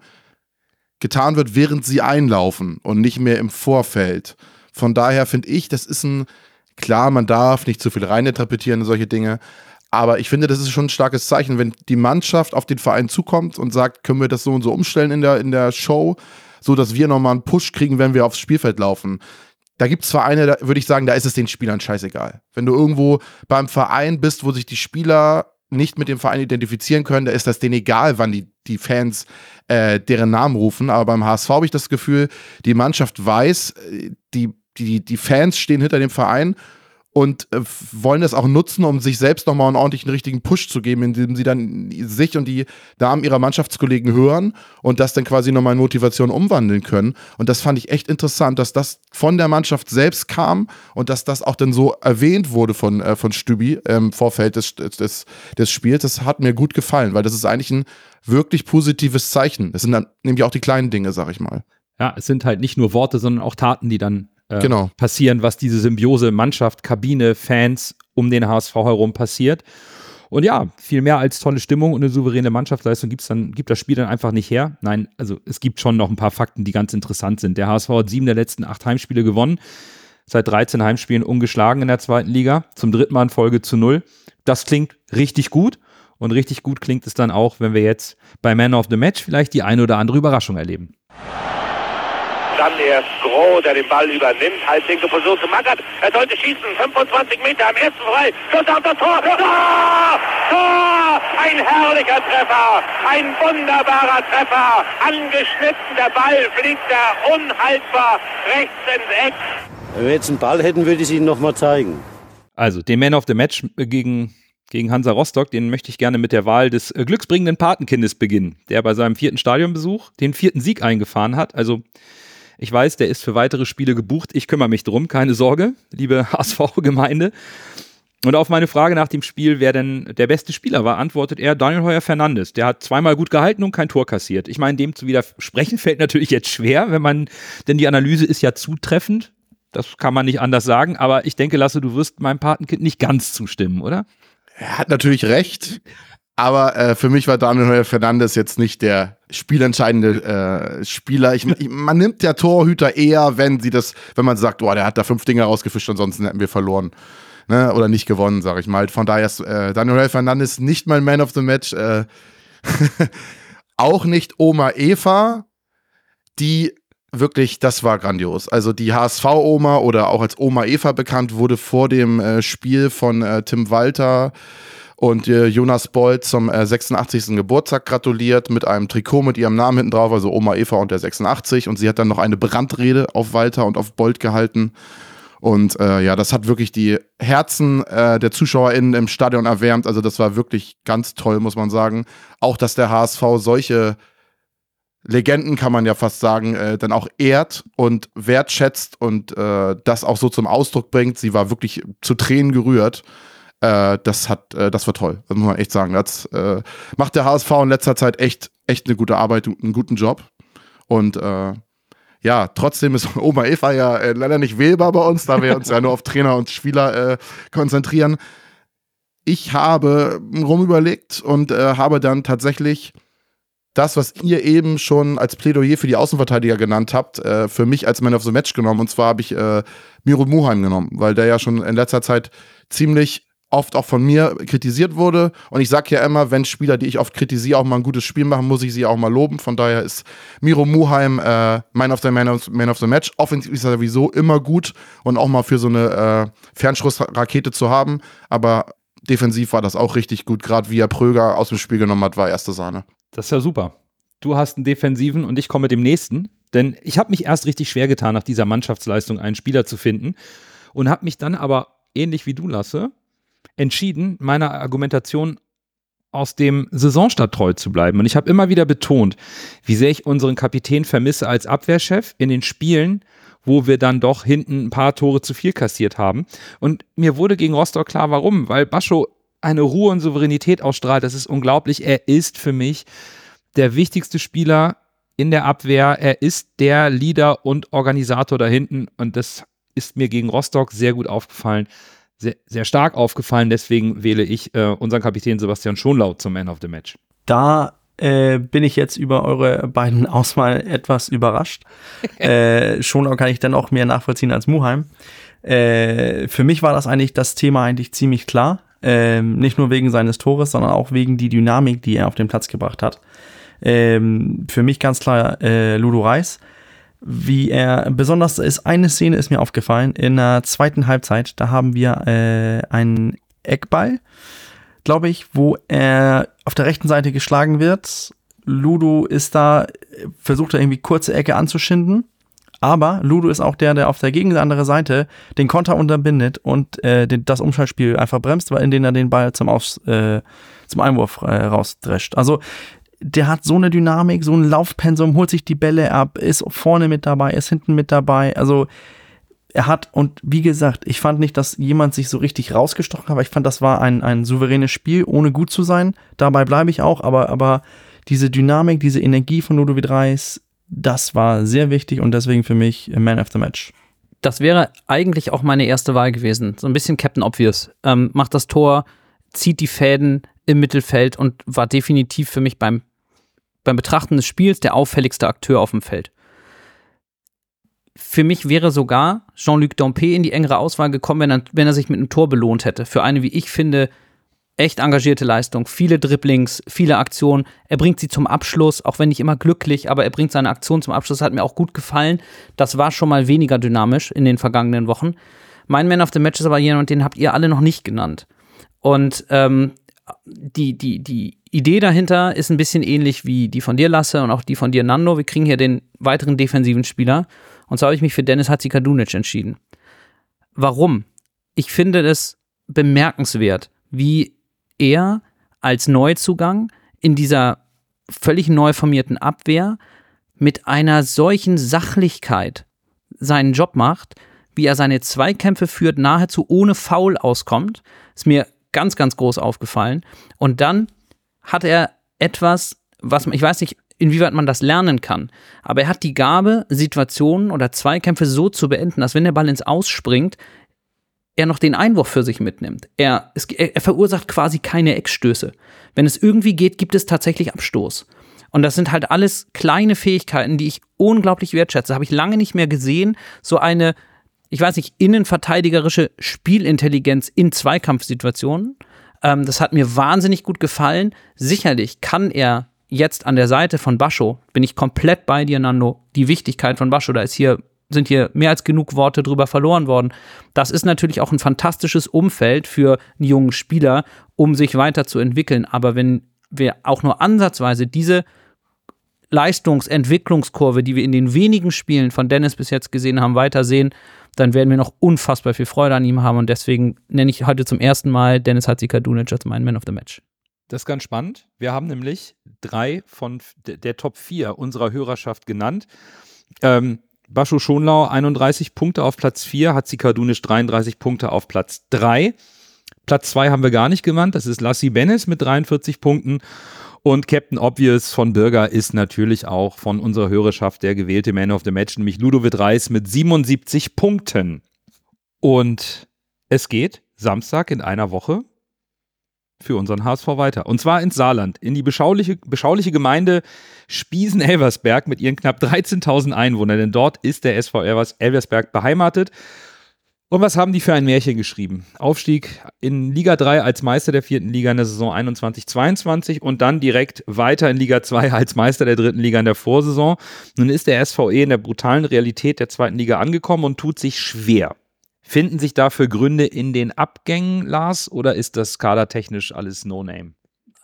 getan wird, während sie einlaufen und nicht mehr im Vorfeld. Von daher finde ich, das ist ein, klar, man darf nicht zu viel reininterpretieren in solche Dinge, aber ich finde, das ist schon ein starkes Zeichen, wenn die Mannschaft auf den Verein zukommt und sagt, können wir das so und so umstellen in der, in der Show, so dass wir nochmal einen Push kriegen, wenn wir aufs Spielfeld laufen. Da gibt es Vereine, da würde ich sagen, da ist es den Spielern scheißegal. Wenn du irgendwo beim Verein bist, wo sich die Spieler nicht mit dem Verein identifizieren können, da ist das denen egal, wann die, die Fans äh, deren Namen rufen. Aber beim HSV habe ich das Gefühl, die Mannschaft weiß, äh, die, die, die Fans stehen hinter dem Verein und äh, wollen das auch nutzen, um sich selbst nochmal einen ordentlichen richtigen Push zu geben, indem sie dann sich und die Damen ihrer Mannschaftskollegen hören und das dann quasi nochmal in Motivation umwandeln können. Und das fand ich echt interessant, dass das von der Mannschaft selbst kam und dass das auch dann so erwähnt wurde von, äh, von Stübi im Vorfeld des, des, des Spiels. Das hat mir gut gefallen, weil das ist eigentlich ein wirklich positives Zeichen. Das sind dann nämlich auch die kleinen Dinge, sag ich mal. Ja, es sind halt nicht nur Worte, sondern auch Taten, die dann äh, genau. passieren, was diese Symbiose Mannschaft, Kabine, Fans um den HSV herum passiert. Und ja, viel mehr als tolle Stimmung und eine souveräne Mannschaftsleistung gibt's dann, gibt das Spiel dann einfach nicht her. Nein, also es gibt schon noch ein paar Fakten, die ganz interessant sind. Der HSV hat sieben der letzten acht Heimspiele gewonnen, seit 13 Heimspielen ungeschlagen in der zweiten Liga, zum dritten Mal in Folge zu null. Das klingt richtig gut. Und richtig gut klingt es dann auch, wenn wir jetzt bei Man of the Match vielleicht die eine oder andere Überraschung erleben. Dann erst Groh, der den Ball übernimmt. Halblinke Position zu Mackert. Er sollte schießen. 25 Meter am ersten frei. Schuss auf das Tor. Tor! Tor! Ein herrlicher Treffer. Ein wunderbarer Treffer. Angeschnitten. Der Ball fliegt da unhaltbar rechts ins Eck. Wenn wir jetzt einen Ball hätten, würde ich es Ihnen nochmal zeigen. Also, den Man of the Match gegen gegen Hansa Rostock, den möchte ich gerne mit der Wahl des äh, glücksbringenden Patenkindes beginnen, der bei seinem vierten Stadionbesuch den vierten Sieg eingefahren hat. Also ich weiß, der ist für weitere Spiele gebucht. Ich kümmere mich drum, keine Sorge, liebe HSV-Gemeinde. Und auf meine Frage nach dem Spiel, wer denn der beste Spieler war, antwortet er Daniel Heuer Fernandes. Der hat zweimal gut gehalten und kein Tor kassiert. Ich meine, dem zu widersprechen fällt natürlich jetzt schwer, wenn man, denn die Analyse ist ja zutreffend. Das kann man nicht anders sagen. Aber ich denke, Lasse, du wirst meinem Patenkind nicht ganz zustimmen, oder? Er hat natürlich recht. Aber äh, für mich war Daniel Fernandes jetzt nicht der spielentscheidende äh, Spieler. Ich, ich, man nimmt der Torhüter eher, wenn sie das, wenn man sagt, oh, der hat da fünf Dinge rausgefischt, ansonsten hätten wir verloren ne, oder nicht gewonnen, sage ich mal. Von daher ist äh, Daniel Fernandes nicht mein Man of the Match. Äh, auch nicht Oma Eva, die wirklich, das war grandios. Also die HSV-Oma oder auch als Oma Eva bekannt, wurde vor dem äh, Spiel von äh, Tim Walter und äh, Jonas Bolt zum 86. Äh, Geburtstag gratuliert mit einem Trikot mit ihrem Namen hinten drauf, also Oma Eva und der 86. Und sie hat dann noch eine Brandrede auf Walter und auf Bolt gehalten. Und äh, ja, das hat wirklich die Herzen äh, der ZuschauerInnen im Stadion erwärmt. Also das war wirklich ganz toll, muss man sagen. Auch, dass der HSV solche Legenden, kann man ja fast sagen, äh, dann auch ehrt und wertschätzt und äh, das auch so zum Ausdruck bringt. Sie war wirklich zu Tränen gerührt. Äh, das hat, äh, das war toll. Das muss man echt sagen. Das äh, macht der HSV in letzter Zeit echt, echt eine gute Arbeit, einen guten Job. Und äh, ja, trotzdem ist Oma Eva ja äh, leider nicht wählbar bei uns, da wir uns ja nur auf Trainer und Spieler äh, konzentrieren. Ich habe rumüberlegt und habe dann tatsächlich das, was ihr eben schon als Plädoyer für die Außenverteidiger genannt habt, äh, für mich als Man of the Match genommen. Und zwar habe ich äh, Miro Muheim genommen, weil der ja schon in letzter Zeit ziemlich oft auch von mir kritisiert wurde. Und ich sage ja immer, wenn Spieler, die ich oft kritisiere, auch mal ein gutes Spiel machen, muss ich sie auch mal loben. Von daher ist Miro Muheim äh, Man, of the Man, of, Man of the Match. Offensiv ist er sowieso immer gut und auch mal für so eine äh, Fernschussrakete zu haben. Aber defensiv war das auch richtig gut. Gerade wie er Pröger aus dem Spiel genommen hat, war erste Sahne. Das ist ja super. Du hast einen Defensiven und ich komme mit dem nächsten. Denn ich habe mich erst richtig schwer getan, nach dieser Mannschaftsleistung einen Spieler zu finden. Und habe mich dann aber, ähnlich wie du, Lasse, entschieden, meiner Argumentation aus dem Saisonstart treu zu bleiben. Und ich habe immer wieder betont, wie sehr ich unseren Kapitän vermisse als Abwehrchef in den Spielen, wo wir dann doch hinten ein paar Tore zu viel kassiert haben. Und mir wurde gegen Rostock klar, warum. Weil Bascho eine Ruhe und Souveränität ausstrahlt. Das ist unglaublich. Er ist für mich der wichtigste Spieler in der Abwehr. Er ist der Leader und Organisator da hinten. Und das ist mir gegen Rostock sehr gut aufgefallen sehr, sehr stark aufgefallen. Deswegen wähle ich äh, unseren Kapitän Sebastian Schonlaut zum Man of the Match. Da äh, bin ich jetzt über eure beiden Auswahl etwas überrascht. äh, Schonlau kann ich dann auch mehr nachvollziehen als Muheim. Äh, für mich war das eigentlich das Thema eigentlich ziemlich klar. Ähm, nicht nur wegen seines Tores, sondern auch wegen die Dynamik, die er auf den Platz gebracht hat. Ähm, für mich ganz klar äh, Ludo Reis wie er besonders ist. Eine Szene ist mir aufgefallen in der zweiten Halbzeit. Da haben wir äh, einen Eckball, glaube ich, wo er auf der rechten Seite geschlagen wird. Ludo ist da, versucht er irgendwie kurze Ecke anzuschinden. Aber Ludo ist auch der, der auf der gegenüber Seite den Konter unterbindet und äh, den, das Umschaltspiel einfach bremst, weil indem er den Ball zum, Aus, äh, zum Einwurf äh, rausdrescht. Also der hat so eine Dynamik, so ein Laufpensum, holt sich die Bälle ab, ist vorne mit dabei, ist hinten mit dabei. Also er hat, und wie gesagt, ich fand nicht, dass jemand sich so richtig rausgestochen hat, aber ich fand, das war ein, ein souveränes Spiel, ohne gut zu sein. Dabei bleibe ich auch, aber, aber diese Dynamik, diese Energie von Ludovic Reis, das war sehr wichtig und deswegen für mich Man of the Match. Das wäre eigentlich auch meine erste Wahl gewesen. So ein bisschen Captain Obvious. Ähm, macht das Tor, zieht die Fäden im Mittelfeld und war definitiv für mich beim beim Betrachten des Spiels der auffälligste Akteur auf dem Feld. Für mich wäre sogar Jean-Luc Dompe in die engere Auswahl gekommen, wenn er, wenn er sich mit einem Tor belohnt hätte. Für eine, wie ich finde, echt engagierte Leistung. Viele Dribblings, viele Aktionen. Er bringt sie zum Abschluss, auch wenn nicht immer glücklich, aber er bringt seine Aktion zum Abschluss. Hat mir auch gut gefallen. Das war schon mal weniger dynamisch in den vergangenen Wochen. Mein Man of the Match ist aber jemand, den habt ihr alle noch nicht genannt. Und ähm, die, die, die Idee dahinter ist ein bisschen ähnlich wie die von dir, Lasse, und auch die von dir, Nando. Wir kriegen hier den weiteren defensiven Spieler. Und zwar habe ich mich für Dennis Hatzikadunic entschieden. Warum? Ich finde es bemerkenswert, wie er als Neuzugang in dieser völlig neu formierten Abwehr mit einer solchen Sachlichkeit seinen Job macht, wie er seine Zweikämpfe führt, nahezu ohne Foul auskommt. Ist mir ganz, ganz groß aufgefallen. Und dann hat er etwas, was ich weiß nicht, inwieweit man das lernen kann. Aber er hat die Gabe, Situationen oder Zweikämpfe so zu beenden, dass wenn der Ball ins Ausspringt, er noch den Einwurf für sich mitnimmt. Er, es, er, er verursacht quasi keine Eckstöße. Wenn es irgendwie geht, gibt es tatsächlich Abstoß. Und das sind halt alles kleine Fähigkeiten, die ich unglaublich wertschätze. Habe ich lange nicht mehr gesehen. So eine, ich weiß nicht, innenverteidigerische Spielintelligenz in Zweikampfsituationen. Ähm, das hat mir wahnsinnig gut gefallen. Sicherlich kann er jetzt an der Seite von Bascho, bin ich komplett bei dir, Nando. Die Wichtigkeit von Bascho, da ist hier sind hier mehr als genug Worte drüber verloren worden. Das ist natürlich auch ein fantastisches Umfeld für einen jungen Spieler, um sich weiterzuentwickeln. Aber wenn wir auch nur ansatzweise diese Leistungsentwicklungskurve, die wir in den wenigen Spielen von Dennis bis jetzt gesehen haben, weitersehen, dann werden wir noch unfassbar viel Freude an ihm haben. Und deswegen nenne ich heute zum ersten Mal Dennis Hatzikadunic als meinen Man of the Match. Das ist ganz spannend. Wir haben nämlich drei von der Top 4 unserer Hörerschaft genannt. Ähm, Bascho Schonlau 31 Punkte auf Platz 4, Hatzi Kadunisch 33 Punkte auf Platz 3. Platz 2 haben wir gar nicht genannt, das ist Lassi Bennis mit 43 Punkten. Und Captain Obvious von Bürger ist natürlich auch von unserer Hörerschaft der gewählte Man of the Match, nämlich Ludovic Reis mit 77 Punkten. Und es geht Samstag in einer Woche für unseren HSV weiter. Und zwar ins Saarland, in die beschauliche, beschauliche Gemeinde Spiesen-Elversberg mit ihren knapp 13.000 Einwohnern. Denn dort ist der SV Elversberg beheimatet. Und was haben die für ein Märchen geschrieben? Aufstieg in Liga 3 als Meister der vierten Liga in der Saison 21-22 und dann direkt weiter in Liga 2 als Meister der dritten Liga in der Vorsaison. Nun ist der SVE in der brutalen Realität der zweiten Liga angekommen und tut sich schwer. Finden sich dafür Gründe in den Abgängen, Lars, oder ist das kadertechnisch alles No-Name?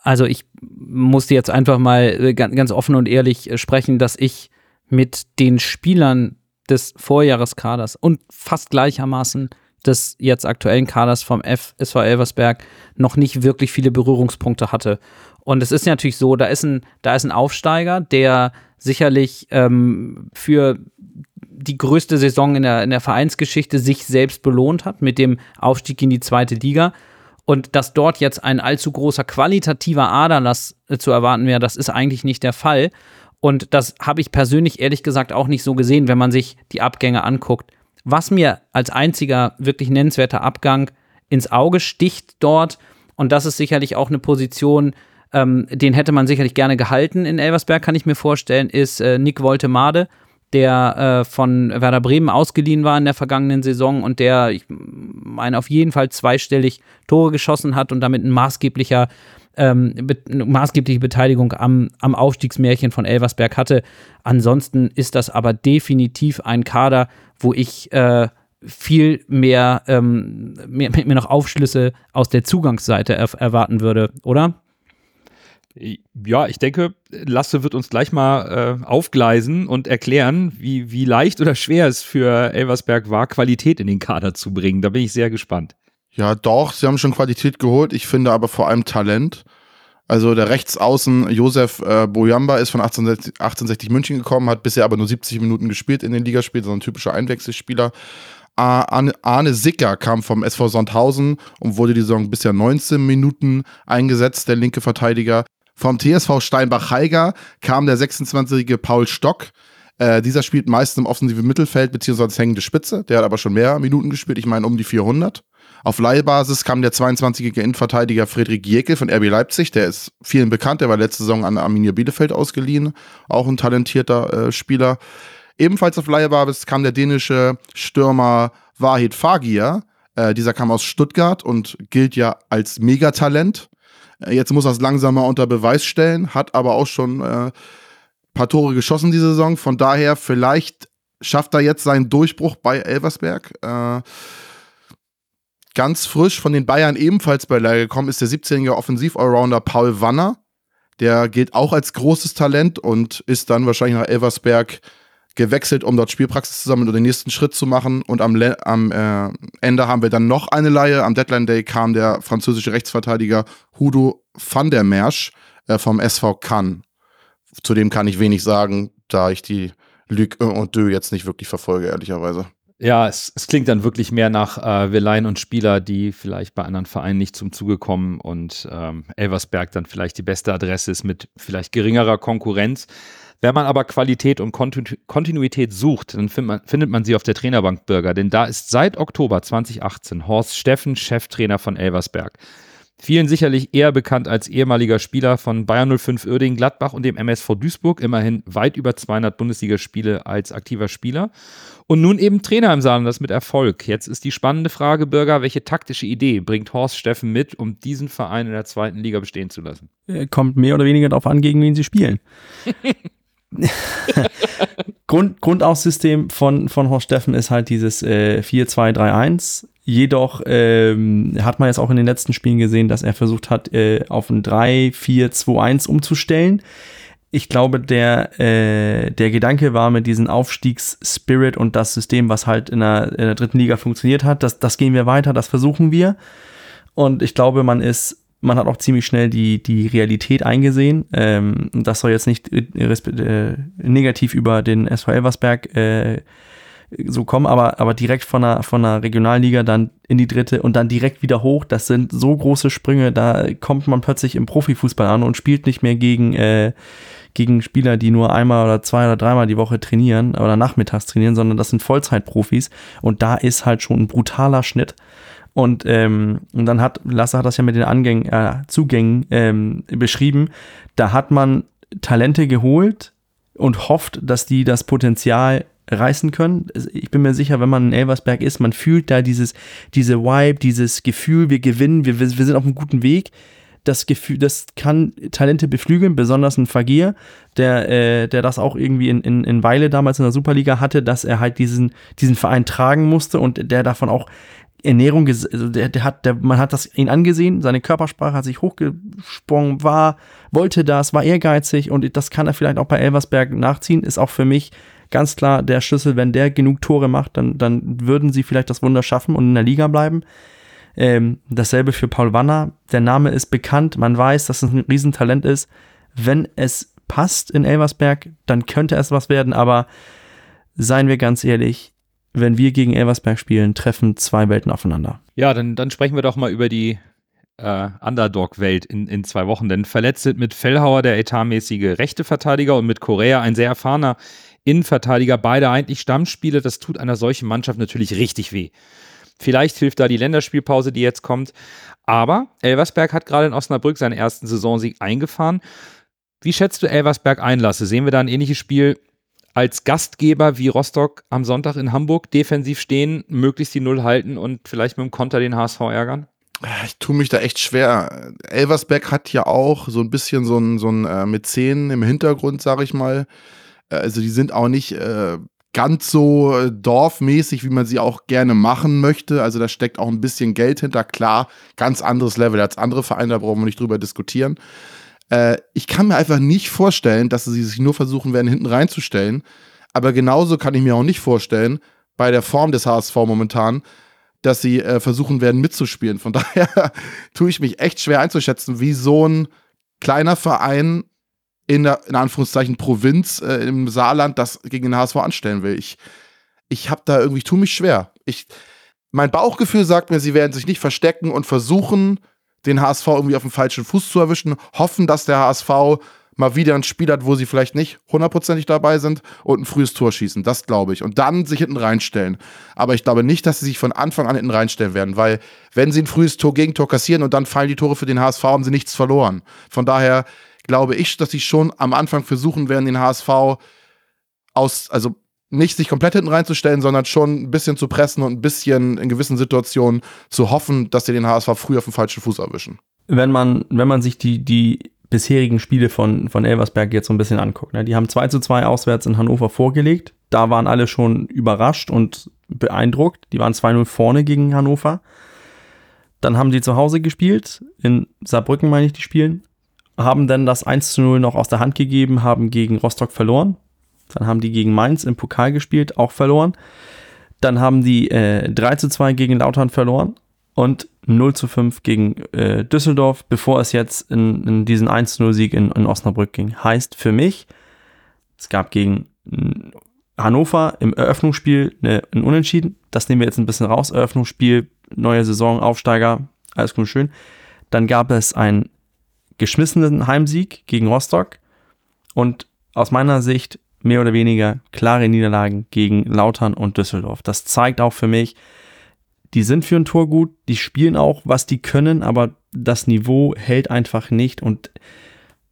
Also ich musste jetzt einfach mal äh, ganz offen und ehrlich äh, sprechen, dass ich mit den Spielern des Vorjahreskaders und fast gleichermaßen des jetzt aktuellen Kaders vom FSV Elversberg noch nicht wirklich viele Berührungspunkte hatte. Und es ist natürlich so, da ist ein, da ist ein Aufsteiger, der sicherlich ähm, für die größte Saison in der, in der Vereinsgeschichte sich selbst belohnt hat mit dem Aufstieg in die zweite Liga. Und dass dort jetzt ein allzu großer qualitativer Aderlass äh, zu erwarten wäre, das ist eigentlich nicht der Fall. Und das habe ich persönlich ehrlich gesagt auch nicht so gesehen, wenn man sich die Abgänge anguckt. Was mir als einziger wirklich nennenswerter Abgang ins Auge sticht dort, und das ist sicherlich auch eine Position, ähm, den hätte man sicherlich gerne gehalten in Elversberg, kann ich mir vorstellen, ist äh, Nick Woltemade der äh, von Werder Bremen ausgeliehen war in der vergangenen Saison und der, ich meine, auf jeden Fall zweistellig Tore geschossen hat und damit ein maßgeblicher, ähm, be maßgebliche Beteiligung am, am Aufstiegsmärchen von Elversberg hatte. Ansonsten ist das aber definitiv ein Kader, wo ich äh, viel mehr, ähm, mehr, mehr noch Aufschlüsse aus der Zugangsseite er erwarten würde, oder? Ja, ich denke, Lasse wird uns gleich mal äh, aufgleisen und erklären, wie, wie leicht oder schwer es für Elversberg war, Qualität in den Kader zu bringen. Da bin ich sehr gespannt. Ja, doch, sie haben schon Qualität geholt. Ich finde aber vor allem Talent. Also der Rechtsaußen Josef äh, Boyamba ist von 1860, 1860 München gekommen, hat bisher aber nur 70 Minuten gespielt in den Ligaspielen, so ein typischer Einwechselspieler. Arne, Sicker kam vom SV Sandhausen und wurde die Saison bisher 19 Minuten eingesetzt, der linke Verteidiger. Vom TSV Steinbach-Heiger kam der 26-jährige Paul Stock. Äh, dieser spielt meist im offensiven Mittelfeld beziehungsweise hängende Spitze. Der hat aber schon mehr Minuten gespielt, ich meine um die 400. Auf Leihbasis kam der 22-jährige Innenverteidiger Friedrich Jekel von RB Leipzig. Der ist vielen bekannt. Der war letzte Saison an Arminia Bielefeld ausgeliehen. Auch ein talentierter äh, Spieler. Ebenfalls auf Leihbasis kam der dänische Stürmer Wahid Fagir. Äh, dieser kam aus Stuttgart und gilt ja als Megatalent. Äh, jetzt muss er es langsam mal unter Beweis stellen, hat aber auch schon äh, paar Tore geschossen diese Saison. Von daher, vielleicht schafft er jetzt seinen Durchbruch bei Elversberg. Äh, ganz frisch von den Bayern ebenfalls bei Leier gekommen ist der 17-jährige Offensiv-Allrounder Paul Wanner. Der gilt auch als großes Talent und ist dann wahrscheinlich nach Elversberg gewechselt, um dort Spielpraxis zu sammeln und den nächsten Schritt zu machen. Und am, Le am äh, Ende haben wir dann noch eine Leihe. Am Deadline Day kam der französische Rechtsverteidiger Hudo van der Mersch äh, vom SV Cannes. Zu dem kann ich wenig sagen, da ich die Luc und Deux jetzt nicht wirklich verfolge, ehrlicherweise. Ja, es, es klingt dann wirklich mehr nach äh, wir leihen und Spieler, die vielleicht bei anderen Vereinen nicht zum Zuge kommen und ähm, Elversberg dann vielleicht die beste Adresse ist mit vielleicht geringerer Konkurrenz. Wenn man aber Qualität und Kontinu Kontinuität sucht, dann find man, findet man sie auf der Trainerbank Bürger, denn da ist seit Oktober 2018 Horst Steffen Cheftrainer von Elversberg. Vielen sicherlich eher bekannt als ehemaliger Spieler von Bayern 05 Uerdingen Gladbach und dem MSV Duisburg, immerhin weit über 200 Bundesligaspiele als aktiver Spieler. Und nun eben Trainer im Saarland, das mit Erfolg. Jetzt ist die spannende Frage, Bürger, welche taktische Idee bringt Horst Steffen mit, um diesen Verein in der zweiten Liga bestehen zu lassen? Kommt mehr oder weniger darauf an, gegen wen sie spielen. Grund, Grundaussystem von, von Horst Steffen ist halt dieses äh, 4-2-3-1. Jedoch ähm, hat man jetzt auch in den letzten Spielen gesehen, dass er versucht hat, äh, auf ein 3-4-2-1 umzustellen. Ich glaube, der, äh, der Gedanke war mit diesem Aufstiegsspirit und das System, was halt in der, in der dritten Liga funktioniert hat, das, das gehen wir weiter, das versuchen wir. Und ich glaube, man ist, man hat auch ziemlich schnell die, die Realität eingesehen. Ähm, das soll jetzt nicht äh, äh negativ über den SV Elversberg äh, so kommen, aber, aber direkt von einer, von einer Regionalliga dann in die dritte und dann direkt wieder hoch. Das sind so große Sprünge, da kommt man plötzlich im Profifußball an und spielt nicht mehr gegen, äh, gegen Spieler, die nur einmal oder zwei oder dreimal die Woche trainieren oder nachmittags trainieren, sondern das sind Vollzeitprofis und da ist halt schon ein brutaler Schnitt. Und, ähm, und dann hat, Lasse hat das ja mit den Angängen, äh, Zugängen ähm, beschrieben, da hat man Talente geholt und hofft, dass die das Potenzial reißen können. Ich bin mir sicher, wenn man in Elversberg ist, man fühlt da dieses, diese Vibe, dieses Gefühl, wir gewinnen, wir, wir sind auf einem guten Weg. Das Gefühl, das kann Talente beflügeln, besonders ein Fagir, der, äh, der das auch irgendwie in, in, in Weile damals in der Superliga hatte, dass er halt diesen, diesen Verein tragen musste und der davon auch Ernährung, also der, der hat, der, man hat das ihn angesehen, seine Körpersprache hat sich hochgesprungen, war, wollte das, war ehrgeizig und das kann er vielleicht auch bei Elversberg nachziehen, ist auch für mich ganz klar der Schlüssel, wenn der genug Tore macht, dann, dann würden sie vielleicht das Wunder schaffen und in der Liga bleiben. Ähm, dasselbe für Paul Wanner. Der Name ist bekannt, man weiß, dass es ein Riesentalent ist. Wenn es passt in Elversberg, dann könnte es was werden, aber seien wir ganz ehrlich, wenn wir gegen Elversberg spielen, treffen zwei Welten aufeinander. Ja, dann, dann sprechen wir doch mal über die äh, Underdog-Welt in, in zwei Wochen. Denn verletzt mit Fellhauer der etatmäßige rechte Verteidiger und mit Korea ein sehr erfahrener Innenverteidiger, beide eigentlich Stammspiele. Das tut einer solchen Mannschaft natürlich richtig weh. Vielleicht hilft da die Länderspielpause, die jetzt kommt. Aber Elversberg hat gerade in Osnabrück seinen ersten Saisonsieg eingefahren. Wie schätzt du Elversberg Einlasse? Sehen wir da ein ähnliches Spiel als Gastgeber wie Rostock am Sonntag in Hamburg defensiv stehen, möglichst die Null halten und vielleicht mit dem Konter den HSV ärgern? Ich tue mich da echt schwer. Elversberg hat ja auch so ein bisschen so ein, so ein äh, Mäzen im Hintergrund, sag ich mal. Äh, also die sind auch nicht äh, ganz so äh, dorfmäßig, wie man sie auch gerne machen möchte. Also da steckt auch ein bisschen Geld hinter. Klar, ganz anderes Level als andere Vereine, da brauchen wir nicht drüber diskutieren. Äh, ich kann mir einfach nicht vorstellen, dass sie sich nur versuchen werden, hinten reinzustellen. Aber genauso kann ich mir auch nicht vorstellen, bei der Form des HSV momentan, dass sie äh, versuchen werden mitzuspielen. Von daher tue ich mich echt schwer einzuschätzen, wie so ein kleiner Verein in der, in Anführungszeichen, Provinz äh, im Saarland das gegen den HSV anstellen will. Ich, ich habe da irgendwie, tue mich schwer. Ich, mein Bauchgefühl sagt mir, sie werden sich nicht verstecken und versuchen, den HSV irgendwie auf dem falschen Fuß zu erwischen, hoffen, dass der HSV mal wieder ein Spiel hat, wo sie vielleicht nicht hundertprozentig dabei sind und ein frühes Tor schießen. Das glaube ich. Und dann sich hinten reinstellen. Aber ich glaube nicht, dass sie sich von Anfang an hinten reinstellen werden, weil wenn sie ein frühes Tor gegen Tor kassieren und dann fallen die Tore für den HSV, haben sie nichts verloren. Von daher glaube ich, dass sie schon am Anfang versuchen werden, den HSV aus, also nicht sich komplett hinten reinzustellen, sondern schon ein bisschen zu pressen und ein bisschen in gewissen Situationen zu hoffen, dass sie den HSV früh auf den falschen Fuß erwischen. Wenn man, wenn man sich die, die bisherigen Spiele von, von Elversberg jetzt so ein bisschen anguckt, ne? die haben 2 zu 2 auswärts in Hannover vorgelegt. Da waren alle schon überrascht und beeindruckt. Die waren 2-0 vorne gegen Hannover. Dann haben sie zu Hause gespielt, in Saarbrücken meine ich, die spielen, haben dann das 1 zu 0 noch aus der Hand gegeben, haben gegen Rostock verloren. Dann haben die gegen Mainz im Pokal gespielt, auch verloren. Dann haben die äh, 3 zu 2 gegen Lautern verloren und 0 zu 5 gegen äh, Düsseldorf, bevor es jetzt in, in diesen 1 zu 0 Sieg in, in Osnabrück ging. Heißt für mich, es gab gegen mm, Hannover im Eröffnungsspiel eine, ein Unentschieden. Das nehmen wir jetzt ein bisschen raus. Eröffnungsspiel, neue Saison, Aufsteiger, alles gut und schön. Dann gab es einen geschmissenen Heimsieg gegen Rostock und aus meiner Sicht mehr oder weniger klare Niederlagen gegen Lautern und Düsseldorf. Das zeigt auch für mich, die sind für ein Tor gut, die spielen auch, was die können, aber das Niveau hält einfach nicht und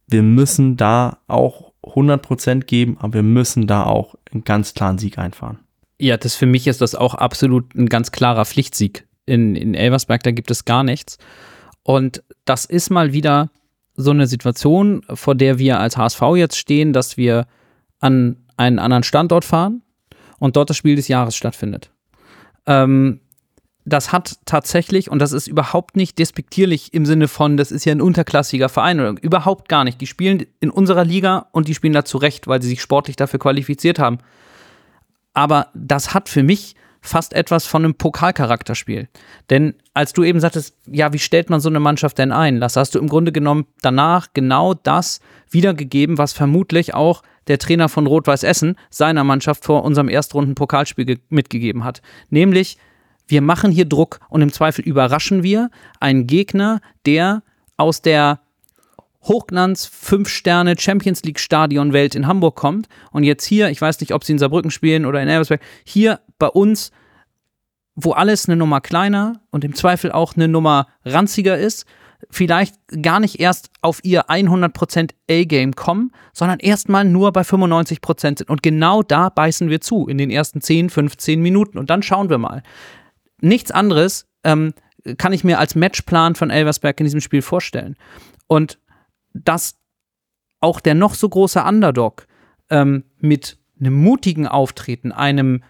wir müssen da auch 100% geben, aber wir müssen da auch einen ganz klaren Sieg einfahren. Ja, das für mich ist das auch absolut ein ganz klarer Pflichtsieg. In, in Elversberg, da gibt es gar nichts. Und das ist mal wieder so eine Situation, vor der wir als HSV jetzt stehen, dass wir an einen anderen Standort fahren und dort das Spiel des Jahres stattfindet. Ähm, das hat tatsächlich, und das ist überhaupt nicht despektierlich im Sinne von, das ist ja ein unterklassiger Verein oder überhaupt gar nicht. Die spielen in unserer Liga und die spielen da zurecht, weil sie sich sportlich dafür qualifiziert haben. Aber das hat für mich fast etwas von einem Pokalcharakterspiel. Denn als du eben sagtest, ja, wie stellt man so eine Mannschaft denn ein? Das hast du im Grunde genommen danach genau das wiedergegeben, was vermutlich auch der Trainer von Rot-Weiß Essen seiner Mannschaft vor unserem Erstrunden-Pokalspiel mitgegeben hat. Nämlich, wir machen hier Druck und im Zweifel überraschen wir einen Gegner, der aus der Hochglanz, 5 Sterne Champions League Stadion Welt in Hamburg kommt und jetzt hier, ich weiß nicht, ob sie in Saarbrücken spielen oder in Elversberg, hier bei uns, wo alles eine Nummer kleiner und im Zweifel auch eine Nummer ranziger ist, vielleicht gar nicht erst auf ihr 100% A-Game kommen, sondern erstmal nur bei 95% sind. Und genau da beißen wir zu in den ersten 10, 15 Minuten. Und dann schauen wir mal. Nichts anderes ähm, kann ich mir als Matchplan von Elversberg in diesem Spiel vorstellen. Und dass auch der noch so große Underdog ähm, mit einem mutigen Auftreten, einem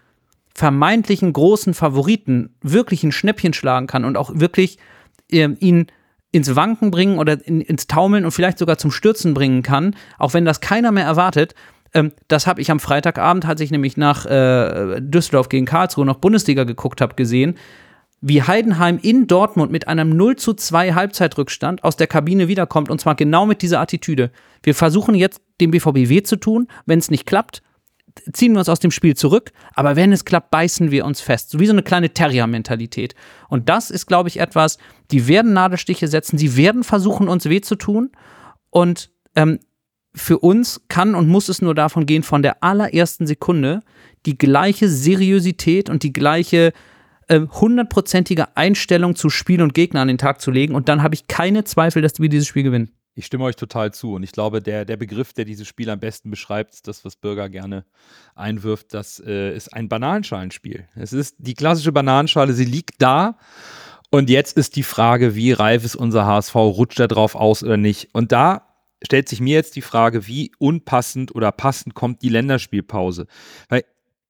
vermeintlichen großen Favoriten wirklich ein Schnäppchen schlagen kann und auch wirklich äh, ihn ins Wanken bringen oder in, ins Taumeln und vielleicht sogar zum Stürzen bringen kann, auch wenn das keiner mehr erwartet. Ähm, das habe ich am Freitagabend, als ich nämlich nach äh, Düsseldorf gegen Karlsruhe noch Bundesliga geguckt habe, gesehen, wie Heidenheim in Dortmund mit einem 0 zu 2 Halbzeitrückstand aus der Kabine wiederkommt und zwar genau mit dieser Attitüde. Wir versuchen jetzt dem BVB weh zu tun, wenn es nicht klappt, ziehen wir uns aus dem Spiel zurück, aber wenn es klappt, beißen wir uns fest. So wie so eine kleine Terrier-Mentalität. Und das ist, glaube ich, etwas, die werden Nadelstiche setzen, sie werden versuchen, uns weh zu tun. Und ähm, für uns kann und muss es nur davon gehen, von der allerersten Sekunde die gleiche Seriosität und die gleiche äh, hundertprozentige Einstellung zu Spiel und Gegner an den Tag zu legen. Und dann habe ich keine Zweifel, dass wir dieses Spiel gewinnen. Ich stimme euch total zu. Und ich glaube, der, der Begriff, der dieses Spiel am besten beschreibt, das, was Bürger gerne einwirft, das äh, ist ein Bananenschalenspiel. Es ist die klassische Bananenschale, sie liegt da. Und jetzt ist die Frage, wie reif ist unser HSV? Rutscht er drauf aus oder nicht? Und da stellt sich mir jetzt die Frage, wie unpassend oder passend kommt die Länderspielpause? Weil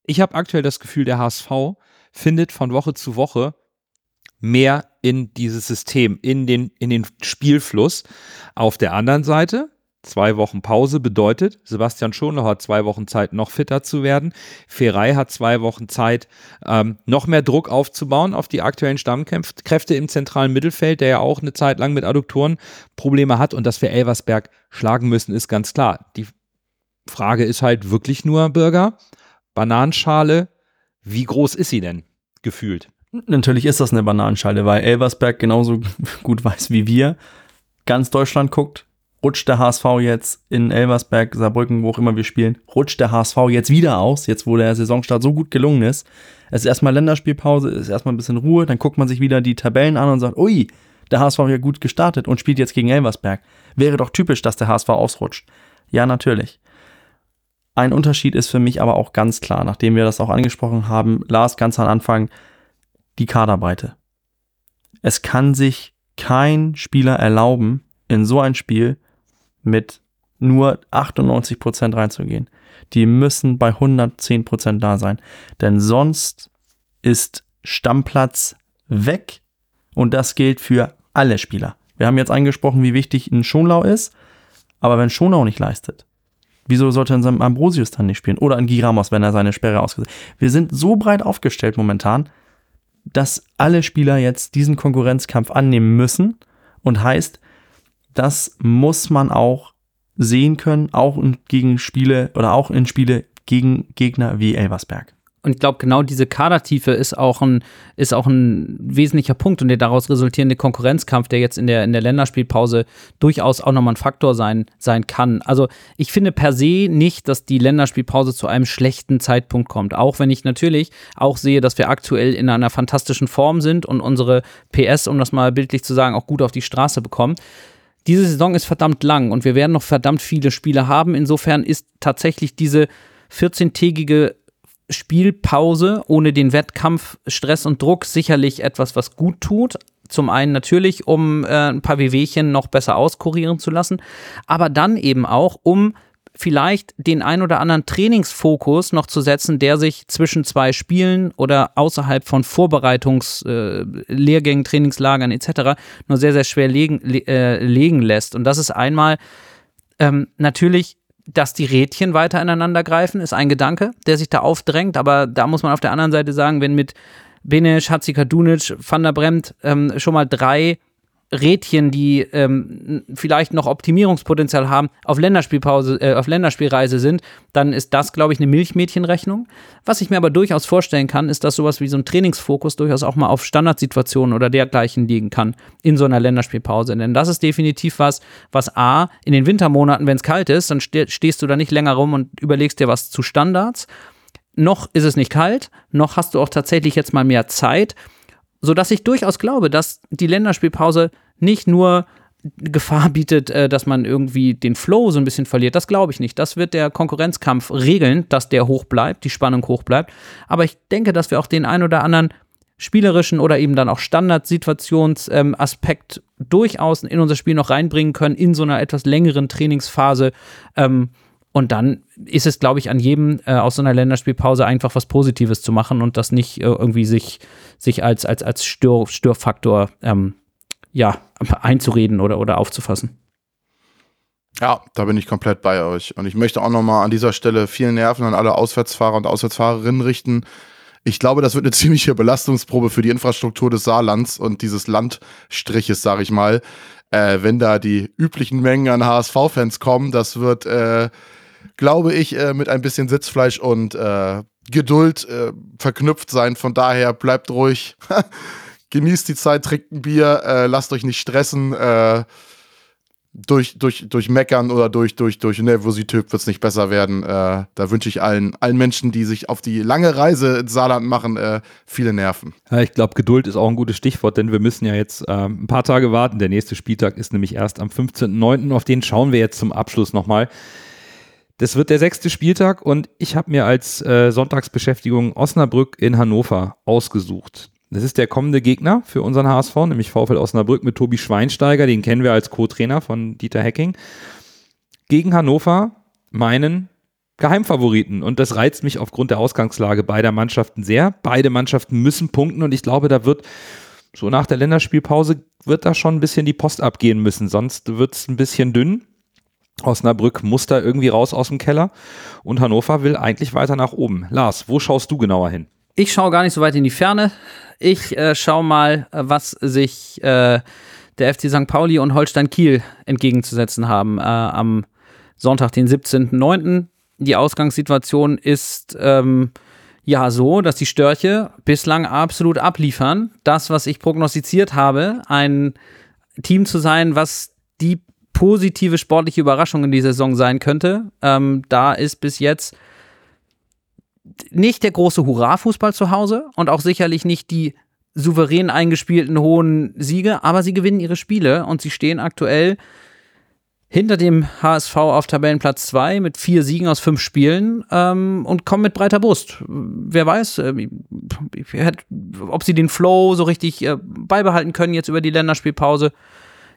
ich habe aktuell das Gefühl, der HSV findet von Woche zu Woche mehr in dieses System, in den, in den Spielfluss. Auf der anderen Seite, zwei Wochen Pause bedeutet, Sebastian Schonlau hat zwei Wochen Zeit, noch fitter zu werden. Ferrei hat zwei Wochen Zeit, ähm, noch mehr Druck aufzubauen auf die aktuellen Stammkräfte im zentralen Mittelfeld, der ja auch eine Zeit lang mit Adduktoren Probleme hat. Und dass wir Elversberg schlagen müssen, ist ganz klar. Die Frage ist halt wirklich nur, Bürger, Bananenschale, wie groß ist sie denn gefühlt? Natürlich ist das eine Bananenschale, weil Elversberg genauso gut weiß wie wir. Ganz Deutschland guckt, rutscht der HSV jetzt in Elversberg, Saarbrücken, wo auch immer wir spielen, rutscht der HSV jetzt wieder aus, jetzt wo der Saisonstart so gut gelungen ist. Es ist erstmal Länderspielpause, es ist erstmal ein bisschen Ruhe, dann guckt man sich wieder die Tabellen an und sagt, ui, der HSV hat ja gut gestartet und spielt jetzt gegen Elversberg. Wäre doch typisch, dass der HSV ausrutscht. Ja, natürlich. Ein Unterschied ist für mich aber auch ganz klar, nachdem wir das auch angesprochen haben, Lars ganz am Anfang, die Kaderbreite. Es kann sich kein Spieler erlauben, in so ein Spiel mit nur 98 Prozent reinzugehen. Die müssen bei 110 Prozent da sein. Denn sonst ist Stammplatz weg und das gilt für alle Spieler. Wir haben jetzt angesprochen, wie wichtig ein Schonlau ist, aber wenn Schonlau nicht leistet, Wieso sollte ein Ambrosius dann nicht spielen? Oder ein Giramos, wenn er seine Sperre ausgesetzt Wir sind so breit aufgestellt momentan, dass alle Spieler jetzt diesen Konkurrenzkampf annehmen müssen. Und heißt, das muss man auch sehen können, auch in, gegen Spiele oder auch in Spiele gegen Gegner wie Elversberg. Und ich glaube, genau diese Kadertiefe ist auch ein, ist auch ein wesentlicher Punkt und der daraus resultierende Konkurrenzkampf, der jetzt in der, in der Länderspielpause durchaus auch nochmal ein Faktor sein, sein kann. Also ich finde per se nicht, dass die Länderspielpause zu einem schlechten Zeitpunkt kommt. Auch wenn ich natürlich auch sehe, dass wir aktuell in einer fantastischen Form sind und unsere PS, um das mal bildlich zu sagen, auch gut auf die Straße bekommen diese Saison ist verdammt lang und wir werden noch verdammt viele Spiele haben. Insofern ist tatsächlich diese 14-tägige Spielpause ohne den Wettkampf, Stress und Druck sicherlich etwas, was gut tut. Zum einen natürlich, um äh, ein paar Wehwehchen noch besser auskurieren zu lassen, aber dann eben auch, um vielleicht den ein oder anderen Trainingsfokus noch zu setzen, der sich zwischen zwei Spielen oder außerhalb von Vorbereitungslehrgängen, äh, Trainingslagern etc. nur sehr, sehr schwer legen, le äh, legen lässt. Und das ist einmal ähm, natürlich dass die Rädchen weiter ineinander greifen, ist ein Gedanke, der sich da aufdrängt. Aber da muss man auf der anderen Seite sagen, wenn mit Benesch, Hatzikadunic, Van der Bremt ähm, schon mal drei Rädchen, die ähm, vielleicht noch Optimierungspotenzial haben, auf Länderspielpause, äh, auf Länderspielreise sind, dann ist das, glaube ich, eine Milchmädchenrechnung. Was ich mir aber durchaus vorstellen kann, ist, dass sowas wie so ein Trainingsfokus durchaus auch mal auf Standardsituationen oder dergleichen liegen kann in so einer Länderspielpause. Denn das ist definitiv was, was A, in den Wintermonaten, wenn es kalt ist, dann ste stehst du da nicht länger rum und überlegst dir was zu Standards. Noch ist es nicht kalt, noch hast du auch tatsächlich jetzt mal mehr Zeit sodass ich durchaus glaube, dass die Länderspielpause nicht nur Gefahr bietet, äh, dass man irgendwie den Flow so ein bisschen verliert. Das glaube ich nicht. Das wird der Konkurrenzkampf regeln, dass der hoch bleibt, die Spannung hoch bleibt. Aber ich denke, dass wir auch den ein oder anderen spielerischen oder eben dann auch Standardsituationsaspekt ähm, durchaus in unser Spiel noch reinbringen können in so einer etwas längeren Trainingsphase. Ähm, und dann ist es, glaube ich, an jedem äh, aus so einer Länderspielpause einfach was Positives zu machen und das nicht äh, irgendwie sich, sich als, als, als Stör, Störfaktor ähm, ja, einzureden oder, oder aufzufassen. Ja, da bin ich komplett bei euch. Und ich möchte auch nochmal an dieser Stelle vielen Nerven an alle Auswärtsfahrer und Auswärtsfahrerinnen richten. Ich glaube, das wird eine ziemliche Belastungsprobe für die Infrastruktur des Saarlands und dieses Landstriches, sage ich mal. Äh, wenn da die üblichen Mengen an HSV-Fans kommen, das wird äh, glaube ich, äh, mit ein bisschen Sitzfleisch und äh, Geduld äh, verknüpft sein. Von daher bleibt ruhig, genießt die Zeit, trinkt ein Bier, äh, lasst euch nicht stressen. Äh, durch, durch, durch Meckern oder durch, durch, durch Nervosität wird es nicht besser werden. Da wünsche ich allen, allen Menschen, die sich auf die lange Reise ins Saarland machen, viele Nerven. Ja, ich glaube, Geduld ist auch ein gutes Stichwort, denn wir müssen ja jetzt äh, ein paar Tage warten. Der nächste Spieltag ist nämlich erst am 15.09. Auf den schauen wir jetzt zum Abschluss nochmal. Das wird der sechste Spieltag und ich habe mir als äh, Sonntagsbeschäftigung Osnabrück in Hannover ausgesucht. Das ist der kommende Gegner für unseren HSV, nämlich VfL Osnabrück mit Tobi Schweinsteiger, den kennen wir als Co-Trainer von Dieter Hecking. Gegen Hannover, meinen Geheimfavoriten. Und das reizt mich aufgrund der Ausgangslage beider Mannschaften sehr. Beide Mannschaften müssen punkten und ich glaube, da wird so nach der Länderspielpause wird da schon ein bisschen die Post abgehen müssen. Sonst wird es ein bisschen dünn. Osnabrück muss da irgendwie raus aus dem Keller und Hannover will eigentlich weiter nach oben. Lars, wo schaust du genauer hin? Ich schaue gar nicht so weit in die Ferne. Ich äh, schaue mal, was sich äh, der FC St. Pauli und Holstein Kiel entgegenzusetzen haben äh, am Sonntag, den 17.09. Die Ausgangssituation ist ähm, ja so, dass die Störche bislang absolut abliefern. Das, was ich prognostiziert habe, ein Team zu sein, was positive sportliche Überraschung in dieser Saison sein könnte. Ähm, da ist bis jetzt nicht der große Hurra-Fußball zu Hause und auch sicherlich nicht die souverän eingespielten hohen Siege, aber sie gewinnen ihre Spiele und sie stehen aktuell hinter dem HSV auf Tabellenplatz 2 mit vier Siegen aus fünf Spielen ähm, und kommen mit breiter Brust. Wer weiß, äh, ob sie den Flow so richtig äh, beibehalten können jetzt über die Länderspielpause.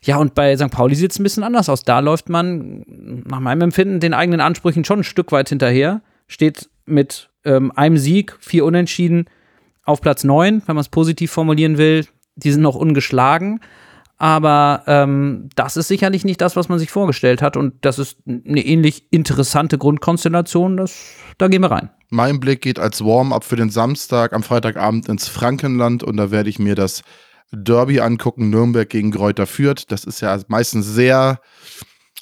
Ja, und bei St. Pauli sieht es ein bisschen anders aus. Da läuft man nach meinem Empfinden den eigenen Ansprüchen schon ein Stück weit hinterher. Steht mit ähm, einem Sieg, vier Unentschieden auf Platz 9, wenn man es positiv formulieren will. Die sind noch ungeschlagen. aber ähm, das ist sicherlich nicht das, was man sich vorgestellt hat. Und das ist eine ähnlich interessante Grundkonstellation. Das, da gehen wir rein. Mein Blick geht als Warm-up für den Samstag am Freitagabend ins Frankenland und da werde ich mir das Derby angucken, Nürnberg gegen Gräuter Fürth. Das ist ja meistens sehr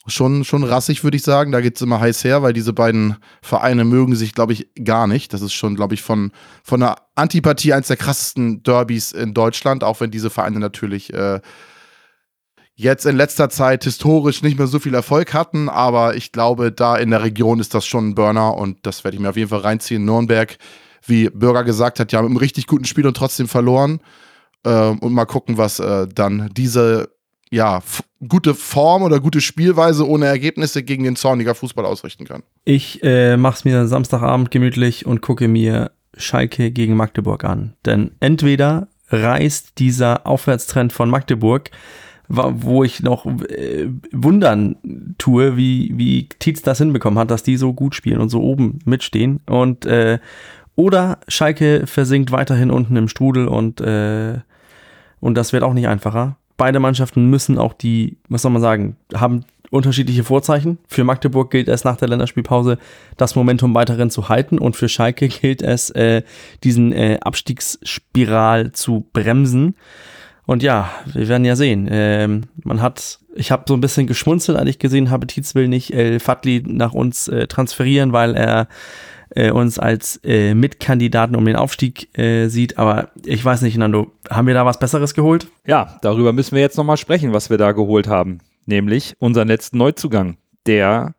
schon, schon rassig, würde ich sagen. Da geht es immer heiß her, weil diese beiden Vereine mögen sich, glaube ich, gar nicht. Das ist schon, glaube ich, von, von der Antipathie eines der krassesten Derbys in Deutschland, auch wenn diese Vereine natürlich äh, jetzt in letzter Zeit historisch nicht mehr so viel Erfolg hatten. Aber ich glaube, da in der Region ist das schon ein Burner und das werde ich mir auf jeden Fall reinziehen. Nürnberg, wie Bürger gesagt hat, ja, mit einem richtig guten Spiel und trotzdem verloren. Ähm, und mal gucken, was äh, dann diese ja, gute Form oder gute Spielweise ohne Ergebnisse gegen den Zorniger Fußball ausrichten kann. Ich äh, mach's mir Samstagabend gemütlich und gucke mir Schalke gegen Magdeburg an. Denn entweder reißt dieser Aufwärtstrend von Magdeburg, wo ich noch äh, wundern tue, wie, wie Tietz das hinbekommen hat, dass die so gut spielen und so oben mitstehen. Und äh, oder Schalke versinkt weiterhin unten im Strudel und, äh, und das wird auch nicht einfacher beide Mannschaften müssen auch die, was soll man sagen, haben unterschiedliche Vorzeichen. Für Magdeburg gilt es nach der Länderspielpause, das Momentum weiterhin zu halten und für Schalke gilt es, äh, diesen äh, Abstiegsspiral zu bremsen. Und ja, wir werden ja sehen. Ähm, man hat, ich habe so ein bisschen geschmunzelt, als ich gesehen habe, Tietz will nicht El Fadli nach uns äh, transferieren, weil er äh, uns als äh, Mitkandidaten um den Aufstieg äh, sieht. Aber ich weiß nicht, Nando, haben wir da was Besseres geholt? Ja, darüber müssen wir jetzt nochmal sprechen, was wir da geholt haben. Nämlich unseren letzten Neuzugang. Der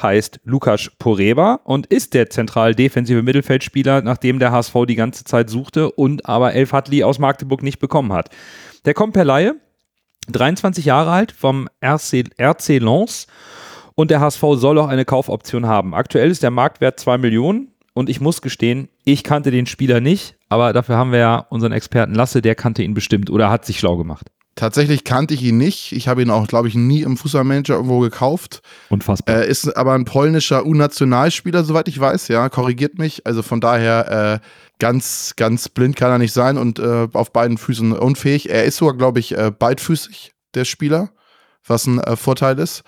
heißt Lukas Poreba und ist der zentral defensive Mittelfeldspieler, nachdem der HSV die ganze Zeit suchte und aber Elf Hadli aus Magdeburg nicht bekommen hat. Der kommt per Laie, 23 Jahre alt, vom RC, RC Lens und der HSV soll auch eine Kaufoption haben. Aktuell ist der Marktwert 2 Millionen und ich muss gestehen, ich kannte den Spieler nicht, aber dafür haben wir ja unseren Experten Lasse, der kannte ihn bestimmt oder hat sich schlau gemacht. Tatsächlich kannte ich ihn nicht. Ich habe ihn auch, glaube ich, nie im Fußballmanager irgendwo gekauft. Unfassbar. Er ist aber ein polnischer U-Nationalspieler, soweit ich weiß, ja, korrigiert mich. Also von daher äh, ganz, ganz blind kann er nicht sein und äh, auf beiden Füßen unfähig. Er ist sogar, glaube ich, äh, beidfüßig, der Spieler, was ein äh, Vorteil ist.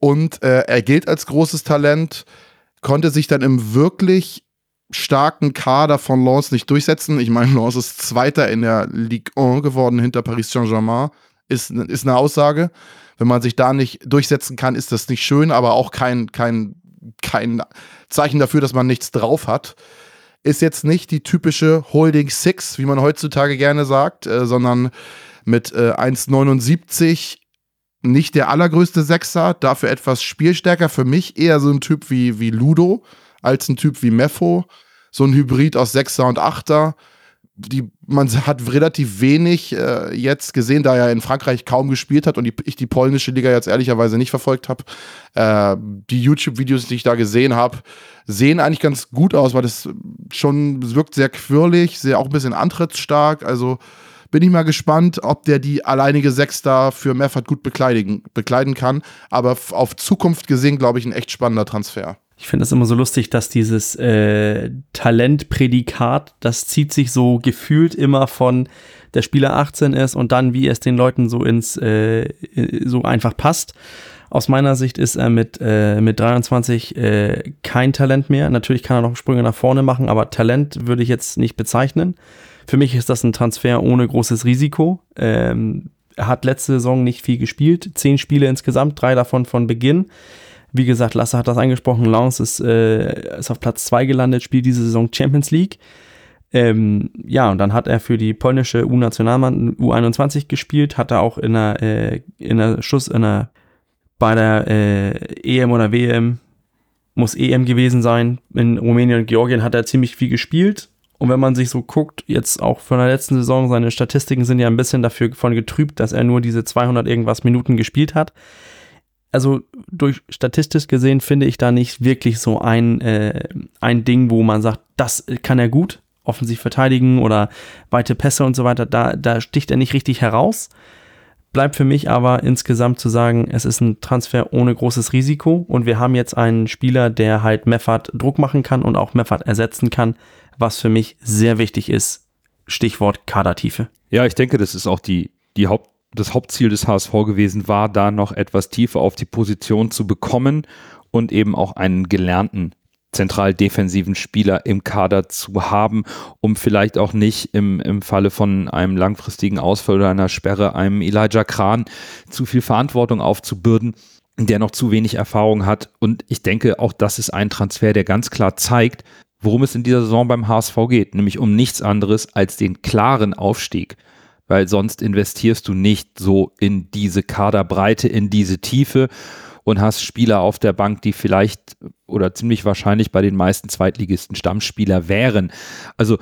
Und äh, er gilt als großes Talent, konnte sich dann im wirklich starken Kader von Lens nicht durchsetzen. Ich meine, Lens ist Zweiter in der Ligue 1 geworden hinter Paris Saint-Germain. Ist, ist eine Aussage. Wenn man sich da nicht durchsetzen kann, ist das nicht schön, aber auch kein, kein, kein Zeichen dafür, dass man nichts drauf hat. Ist jetzt nicht die typische Holding Six, wie man heutzutage gerne sagt, äh, sondern mit äh, 1,79 nicht der allergrößte Sechser, dafür etwas spielstärker. Für mich eher so ein Typ wie, wie Ludo als ein Typ wie Mefo. So ein Hybrid aus Sechser und Achter. Die, man hat relativ wenig äh, jetzt gesehen, da er in Frankreich kaum gespielt hat und die, ich die polnische Liga jetzt ehrlicherweise nicht verfolgt habe. Äh, die YouTube-Videos, die ich da gesehen habe, sehen eigentlich ganz gut aus, weil das schon wirkt sehr quirlig, sehr auch ein bisschen antrittsstark. Also bin ich mal gespannt, ob der die alleinige Sechs da für Meffert gut bekleiden, bekleiden kann. Aber auf Zukunft gesehen, glaube ich, ein echt spannender Transfer. Ich finde es immer so lustig, dass dieses äh, Talentprädikat, das zieht sich so gefühlt immer von der Spieler 18 ist und dann, wie es den Leuten so ins äh, so einfach passt. Aus meiner Sicht ist er mit, äh, mit 23 äh, kein Talent mehr. Natürlich kann er noch Sprünge nach vorne machen, aber Talent würde ich jetzt nicht bezeichnen. Für mich ist das ein Transfer ohne großes Risiko. Ähm, er hat letzte Saison nicht viel gespielt, zehn Spiele insgesamt, drei davon von Beginn. Wie gesagt, Lasse hat das angesprochen, Lance ist, äh, ist auf Platz zwei gelandet, spielt diese Saison Champions League. Ähm, ja, und dann hat er für die polnische U-Nationalmann U21 gespielt, hat er auch in der, äh, in der Schuss, in der, bei der äh, EM oder WM, muss EM gewesen sein. In Rumänien und Georgien hat er ziemlich viel gespielt, und wenn man sich so guckt, jetzt auch von der letzten Saison, seine Statistiken sind ja ein bisschen dafür von getrübt, dass er nur diese 200 irgendwas Minuten gespielt hat. Also durch statistisch gesehen finde ich da nicht wirklich so ein, äh, ein Ding, wo man sagt, das kann er gut, offensiv verteidigen oder weite Pässe und so weiter. Da, da sticht er nicht richtig heraus. Bleibt für mich aber insgesamt zu sagen, es ist ein Transfer ohne großes Risiko und wir haben jetzt einen Spieler, der halt Meffert Druck machen kann und auch Meffert ersetzen kann was für mich sehr wichtig ist. Stichwort Kadertiefe. Ja, ich denke, das ist auch die, die Haupt, das Hauptziel des HSV gewesen war, da noch etwas tiefer auf die Position zu bekommen und eben auch einen gelernten zentral defensiven Spieler im Kader zu haben, um vielleicht auch nicht im, im Falle von einem langfristigen Ausfall oder einer Sperre einem Elijah Kran zu viel Verantwortung aufzubürden, der noch zu wenig Erfahrung hat. Und ich denke, auch das ist ein Transfer, der ganz klar zeigt, worum es in dieser Saison beim HSV geht, nämlich um nichts anderes als den klaren Aufstieg. Weil sonst investierst du nicht so in diese Kaderbreite, in diese Tiefe und hast Spieler auf der Bank, die vielleicht oder ziemlich wahrscheinlich bei den meisten Zweitligisten Stammspieler wären. Also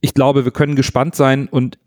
ich glaube, wir können gespannt sein und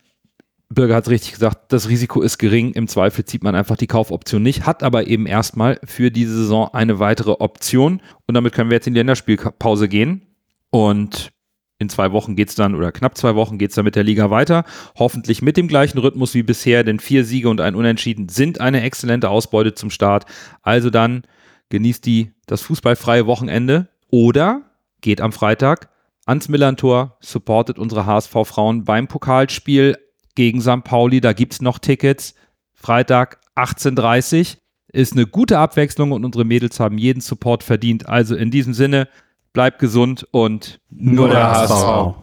Bürger hat es richtig gesagt, das Risiko ist gering. Im Zweifel zieht man einfach die Kaufoption nicht, hat aber eben erstmal für diese Saison eine weitere Option. Und damit können wir jetzt in die Länderspielpause gehen. Und in zwei Wochen geht es dann, oder knapp zwei Wochen geht es dann mit der Liga weiter. Hoffentlich mit dem gleichen Rhythmus wie bisher, denn vier Siege und ein Unentschieden sind eine exzellente Ausbeute zum Start. Also dann genießt die das fußballfreie Wochenende oder geht am Freitag ans Millantor, supportet unsere HSV-Frauen beim Pokalspiel gegen St. Pauli. Da gibt es noch Tickets. Freitag 18.30 ist eine gute Abwechslung und unsere Mädels haben jeden Support verdient. Also in diesem Sinne, bleibt gesund und nur, nur der HSV. HSV.